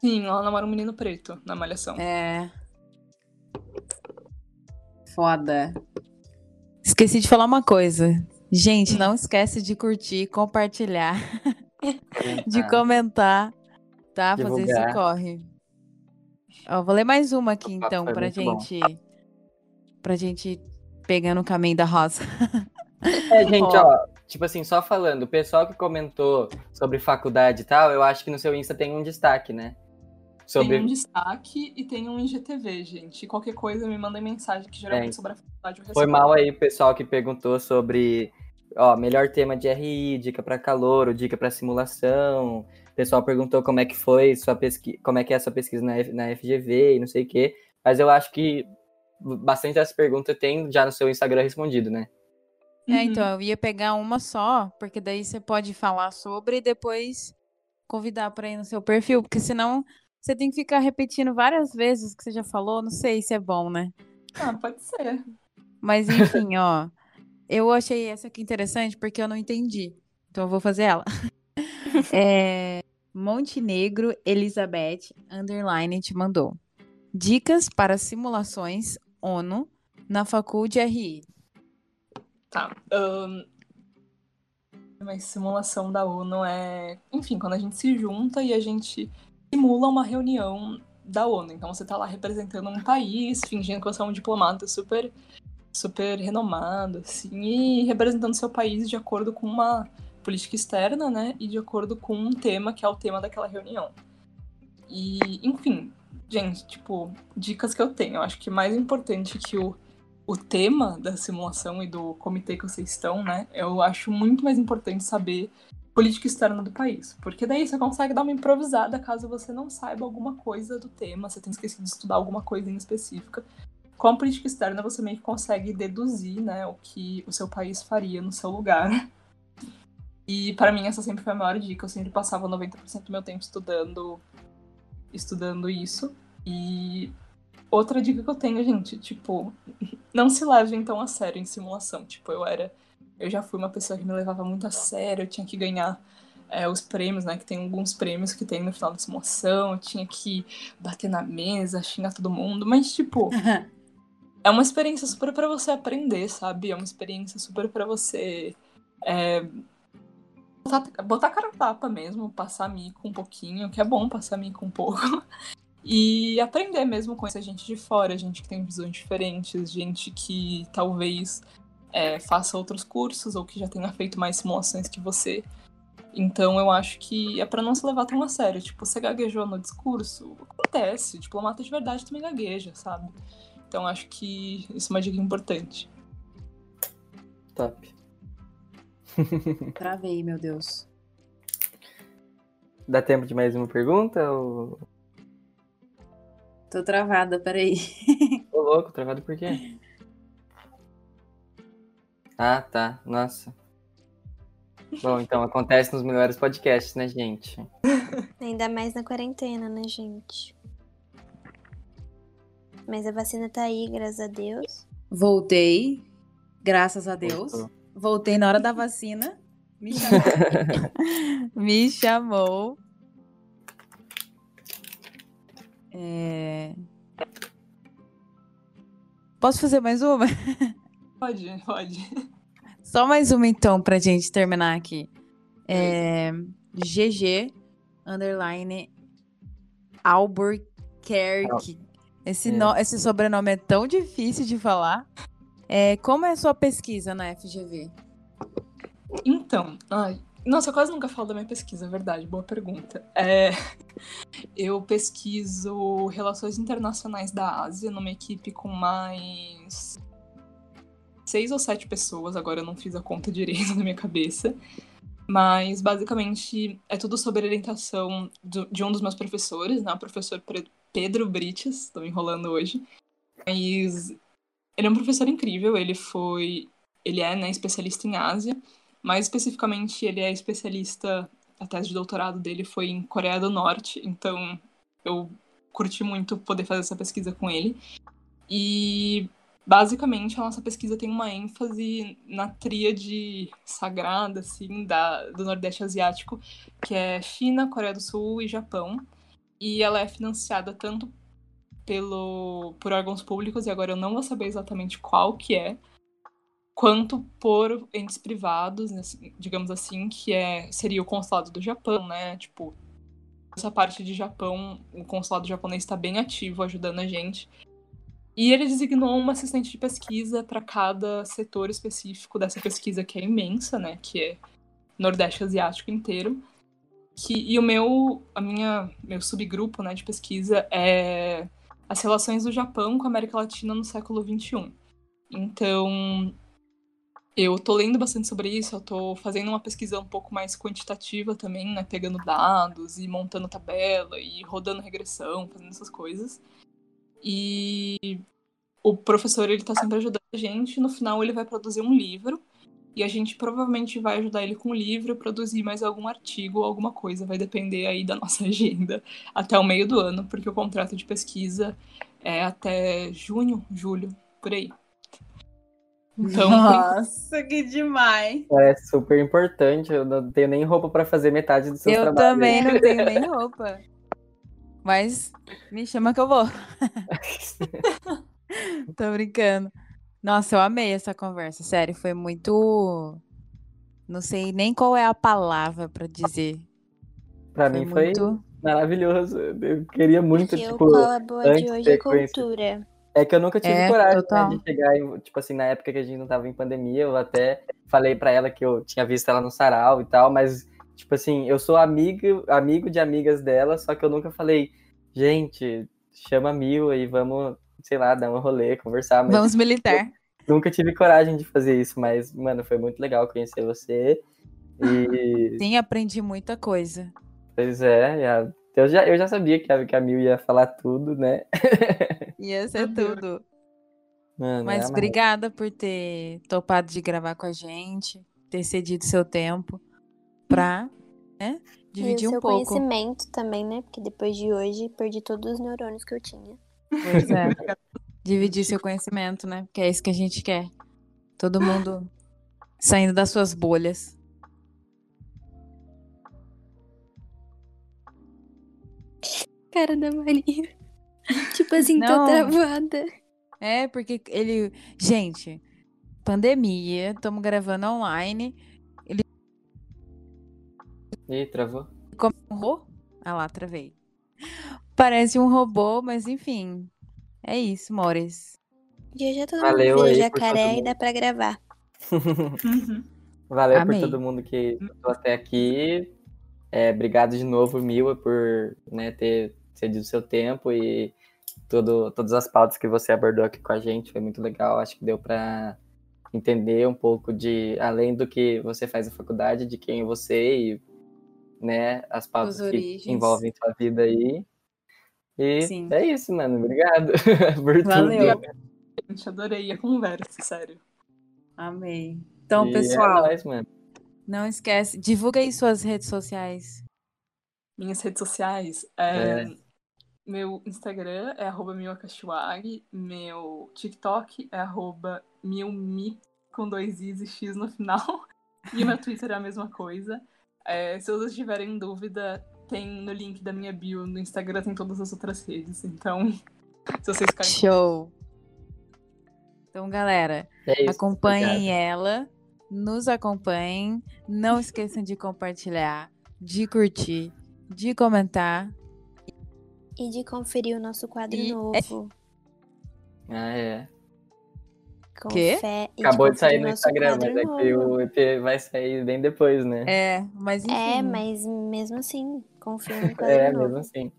Sim, ela namora um menino preto na malhação. É. Foda. Esqueci de falar uma coisa. Gente, não esquece de curtir, compartilhar, de comentar, tá? Fazer esse Divulgar. corre. Ó, vou ler mais uma aqui, O então, foi bom. gente. Pra gente pegar no caminho da rosa. É, gente, Ó. ó, tipo assim, só falando, o pessoal que comentou sobre faculdade e tal, eu acho que no seu Insta tem um destaque, né? sobre. Tem um destaque e tem um IGTV, gente. Qualquer coisa me mandem mensagem que geralmente É. sobre a faculdade eu Foi respondo. mal aí o pessoal que perguntou sobre, ó, melhor tema de RI, dica para calor, dica para simulação. O pessoal perguntou como é que foi sua pesquisa, como é que é a sua pesquisa na, F- na FGV e não sei o quê. Mas eu acho que bastante dessa pergunta tem já no seu Instagram respondido, né? É, Uhum. então, eu ia pegar uma só, porque daí você pode falar sobre e depois convidar para ir no seu perfil, porque senão você tem que ficar repetindo várias vezes o que você já falou, não sei se é bom, né? Ah, pode ser. Mas enfim, ó, eu achei essa aqui interessante porque eu não entendi, então eu vou fazer ela. É, Montenegro Elizabeth Underline te mandou. Dicas para simulações ONU na Faculd RI. Tá. ahn, Mas simulação da ONU é. Enfim, quando a gente se junta e a gente simula uma reunião da ONU. Então você tá lá representando um país, fingindo que você é um diplomata super, super renomado, assim, e representando seu país de acordo com uma política externa, né? E de acordo com um tema que é o tema daquela reunião. E, enfim, gente, tipo, dicas que eu tenho. Eu acho que mais importante que o o tema da simulação e do comitê que vocês estão, né? Eu acho muito mais importante saber política externa do país. Porque daí você consegue dar uma improvisada caso você não saiba alguma coisa do tema, você tem esquecido de estudar alguma coisa em específica. Com a política externa, você meio que consegue deduzir, né, o que o seu país faria no seu lugar. E para mim essa sempre foi a maior dica. Eu sempre passava 90% do meu tempo estudando estudando isso. E outra dica que eu tenho, gente, tipo, não se levem tão a sério em simulação. Tipo, eu era. Eu já fui uma pessoa que me levava muito a sério, eu tinha que ganhar é, os prêmios, né? Que tem alguns prêmios que tem no final da simulação, eu tinha que bater na mesa, xingar todo mundo, mas, tipo. é uma experiência super pra você aprender, sabe? É uma experiência super pra você. é, botar, botar cara a tapa mesmo, passar mico um pouquinho, que é bom passar mico um pouco. E aprender mesmo com essa gente de fora, gente que tem visões diferentes, gente que talvez é, faça outros cursos ou que já tenha feito mais simulações que você. Então eu acho que é pra não se levar tão a sério. Tipo, você gaguejou no discurso, acontece. Diplomata de verdade também gagueja, sabe? Então acho que isso é uma dica importante. Top. Travei, meu Deus. Dá tempo de mais uma pergunta? Ou... Tô travada, peraí. Ô, louco, travado por quê? Ah, tá. Nossa. Bom, então acontece nos melhores podcasts, né, gente? Ainda mais na quarentena, né, gente? Mas a vacina tá aí, graças a Deus. Voltei, graças a Deus. Voltou. Voltei na hora da vacina. Me chamou. Me chamou. É... Posso fazer mais uma? Pode, pode. Só mais uma então pra gente terminar aqui. É... GG underline Albuquerque. Esse, É. no- esse sobrenome é tão difícil de falar. É, como é a sua pesquisa na FGV? Então, ai, nossa, eu quase nunca falo da minha pesquisa, é verdade, boa pergunta. É, eu pesquiso relações internacionais da Ásia numa equipe com mais seis ou sete pessoas, agora eu não fiz a conta direito na minha cabeça. Mas basicamente é tudo sobre orientação de um dos meus professores, né? O professor Pedro Brites, estou enrolando hoje. Mas ele é um professor incrível, ele foi. Ele é né, especialista em Ásia, mais especificamente ele é especialista. A tese de doutorado dele foi em Coreia do Norte, então eu curti muito poder fazer essa pesquisa com ele. E basicamente a nossa pesquisa tem uma ênfase na tríade sagrada assim da, do Nordeste Asiático, que é China, Coreia do Sul e Japão. E ela é financiada tanto pelo por órgãos públicos e agora eu não vou saber exatamente qual que é, quanto por entes privados, digamos assim, que é seria o consulado do Japão, né? Tipo, essa parte de Japão, o consulado japonês está bem ativo ajudando a gente. E ele designou uma assistente de pesquisa para cada setor específico dessa pesquisa que é imensa, né? Que é Nordeste Asiático inteiro. Que e o meu a minha meu subgrupo né de pesquisa é as relações do Japão com a América Latina no século XXI. Então eu tô lendo bastante sobre isso, eu tô fazendo uma pesquisa um pouco mais quantitativa também, né, pegando dados e montando tabela e rodando regressão, fazendo essas coisas. E o professor ele tá sempre ajudando a gente, no final ele vai produzir um livro e a gente provavelmente vai ajudar ele com o livro, produzir mais algum artigo ou alguma coisa, vai depender aí da nossa agenda até o meio do ano, porque o contrato de pesquisa é até junho, julho, por aí. Então, Nossa, que demais! É super importante. Eu não tenho nem roupa para fazer metade dos seus eu trabalhos. Eu também não tenho nem roupa. Mas me chama que eu vou. Tô brincando. Nossa, eu amei essa conversa, sério, foi muito. Não sei nem qual é a palavra para dizer. Para mim foi muito... maravilhoso. Eu queria muito, Porque tipo. O qual é boa de hoje é cultura. É que eu nunca tive é, coragem né, de chegar, tipo assim, na época que a gente não tava em pandemia, eu até falei para ela que eu tinha visto ela no sarau e tal, mas, tipo assim, eu sou amigo, amigo de amigas dela, só que eu nunca falei, gente, chama a Mil e vamos, sei lá, dar um rolê, conversar. Mas, vamos militar. Nunca tive coragem de fazer isso, mas, mano, foi muito legal conhecer você. E... Sim, aprendi muita coisa. Pois é, eu já, eu já sabia que a, que a Mil ia falar tudo, né? Ia ser tudo. Mano, Mas é obrigada por ter topado de gravar com a gente, ter cedido seu tempo pra né, dividir e um pouco. conhecimento também, né? Porque depois de hoje perdi todos os neurônios que eu tinha. Pois é. dividir seu conhecimento, né? Porque é isso que a gente quer. Todo mundo saindo das suas bolhas. Cara da Maria. tipo assim, tô travada. É, porque ele. Gente, pandemia, estamos gravando online. Ele. Ih, travou? Como? Ah lá, travei. Parece um robô, mas enfim. É isso, Mores. E já todo Valeu mundo vira jacaré e dá pra gravar. Uhum. Valeu Amei. por todo mundo que estou até aqui. É, obrigado de novo, Mila, por né, ter cedido seu tempo e tudo, todas as pautas que você abordou aqui com a gente. Foi muito legal. Acho que deu para entender um pouco de, além do que você faz na faculdade, de quem é você e né, as pautas que envolvem sua vida aí. E Sim. é isso, mano. Obrigado por Valeu. tudo. Gente, adorei a conversa, sério. Amei. Então, e é pessoal, é nóis, não esquece, divulga aí suas redes sociais. Minhas redes sociais. É, é. Meu Instagram é arroba meu TikTok é arroba milmi com dois i's e x no final. E meu Twitter é a mesma coisa. É, se vocês tiverem dúvida, tem no link da minha bio no Instagram, tem todas as outras redes. Então, se vocês ficarem. Show! Então, galera, é isso, acompanhem obrigado. ela, nos acompanhem. Não esqueçam de compartilhar, de curtir, de comentar e de conferir o nosso quadro e... novo. Ah, é. Com Quê? fé. E Acabou de, de sair no Instagram, mas é que o EP vai sair bem depois, né? É, mas enfim. É, mas mesmo assim, confia no quadro É, novo. mesmo assim.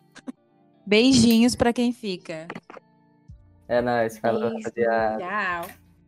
Beijinhos pra quem fica. É nóis, falou, Tchau.